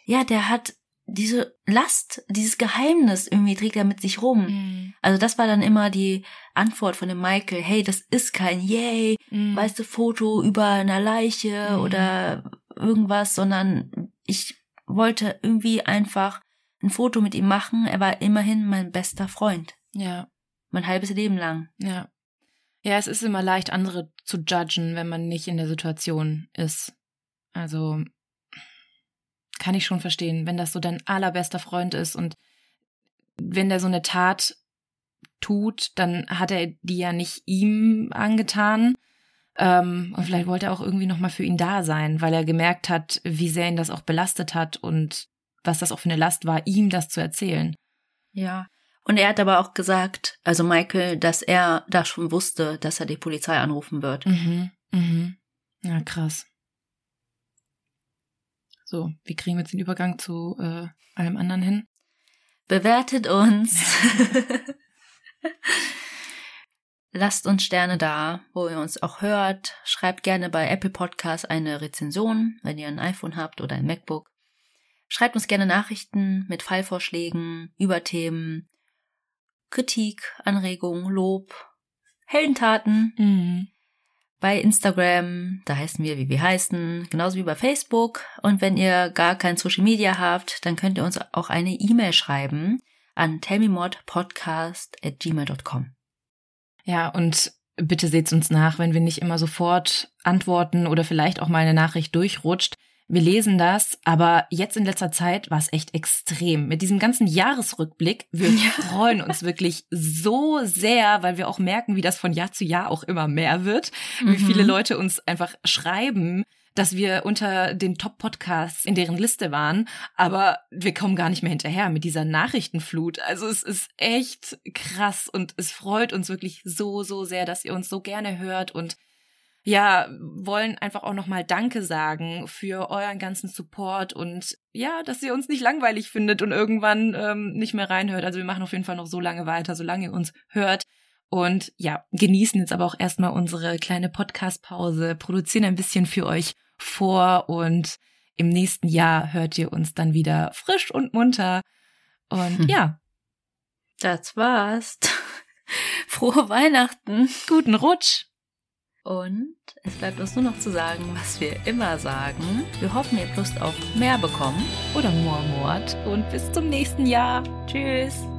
Ja, der hat diese Last, dieses Geheimnis irgendwie trägt er mit sich rum. Mm. Also das war dann immer die Antwort von dem Michael, hey, das ist kein Yay, mm. weißt du, Foto über einer Leiche mm. oder irgendwas, sondern ich wollte irgendwie einfach ein Foto mit ihm machen. Er war immerhin mein bester Freund. Ja. Mein halbes Leben lang. Ja. Ja, es ist immer leicht, andere zu judgen, wenn man nicht in der Situation ist. Also kann ich schon verstehen, wenn das so dein allerbester Freund ist und wenn der so eine Tat tut, dann hat er die ja nicht ihm angetan. Ähm, und vielleicht wollte er auch irgendwie nochmal für ihn da sein, weil er gemerkt hat, wie sehr ihn das auch belastet hat und was das auch für eine Last war, ihm das zu erzählen. Ja. Und er hat aber auch gesagt, also Michael, dass er da schon wusste, dass er die Polizei anrufen wird. Mhm. Mhm. Ja, krass. So, wie kriegen wir jetzt den Übergang zu äh, allem anderen hin? Bewertet uns. Lasst uns Sterne da, wo ihr uns auch hört. Schreibt gerne bei Apple Podcasts eine Rezension, wenn ihr ein iPhone habt oder ein MacBook. Schreibt uns gerne Nachrichten mit Fallvorschlägen, Überthemen, Kritik, Anregung, Lob, Heldentaten. Mhm bei Instagram, da heißen wir, wie wir heißen, genauso wie bei Facebook. Und wenn ihr gar kein Social Media habt, dann könnt ihr uns auch eine E-Mail schreiben an tellmemodpodcast@gmail.com. Ja, und bitte seht uns nach, wenn wir nicht immer sofort antworten oder vielleicht auch mal eine Nachricht durchrutscht. Wir lesen das, aber jetzt in letzter Zeit war es echt extrem. Mit diesem ganzen Jahresrückblick, wir ja. freuen uns wirklich so sehr, weil wir auch merken, wie das von Jahr zu Jahr auch immer mehr wird, mhm. wie viele Leute uns einfach schreiben, dass wir unter den Top-Podcasts in deren Liste waren, aber wir kommen gar nicht mehr hinterher mit dieser Nachrichtenflut. Also es ist echt krass und es freut uns wirklich so, so sehr, dass ihr uns so gerne hört und ja, wollen einfach auch nochmal Danke sagen für euren ganzen Support und ja, dass ihr uns nicht langweilig findet und irgendwann ähm, nicht mehr reinhört. Also wir machen auf jeden Fall noch so lange weiter, solange ihr uns hört. Und ja, genießen jetzt aber auch erstmal unsere kleine Podcast-Pause, produzieren ein bisschen für euch vor und im nächsten Jahr hört ihr uns dann wieder frisch und munter. Und hm. ja. Das war's. Frohe Weihnachten. Guten Rutsch. Und es bleibt uns nur noch zu sagen, was wir immer sagen. Wir hoffen, ihr habt Lust auf mehr bekommen. Oder Moormord. Und bis zum nächsten Jahr. Tschüss.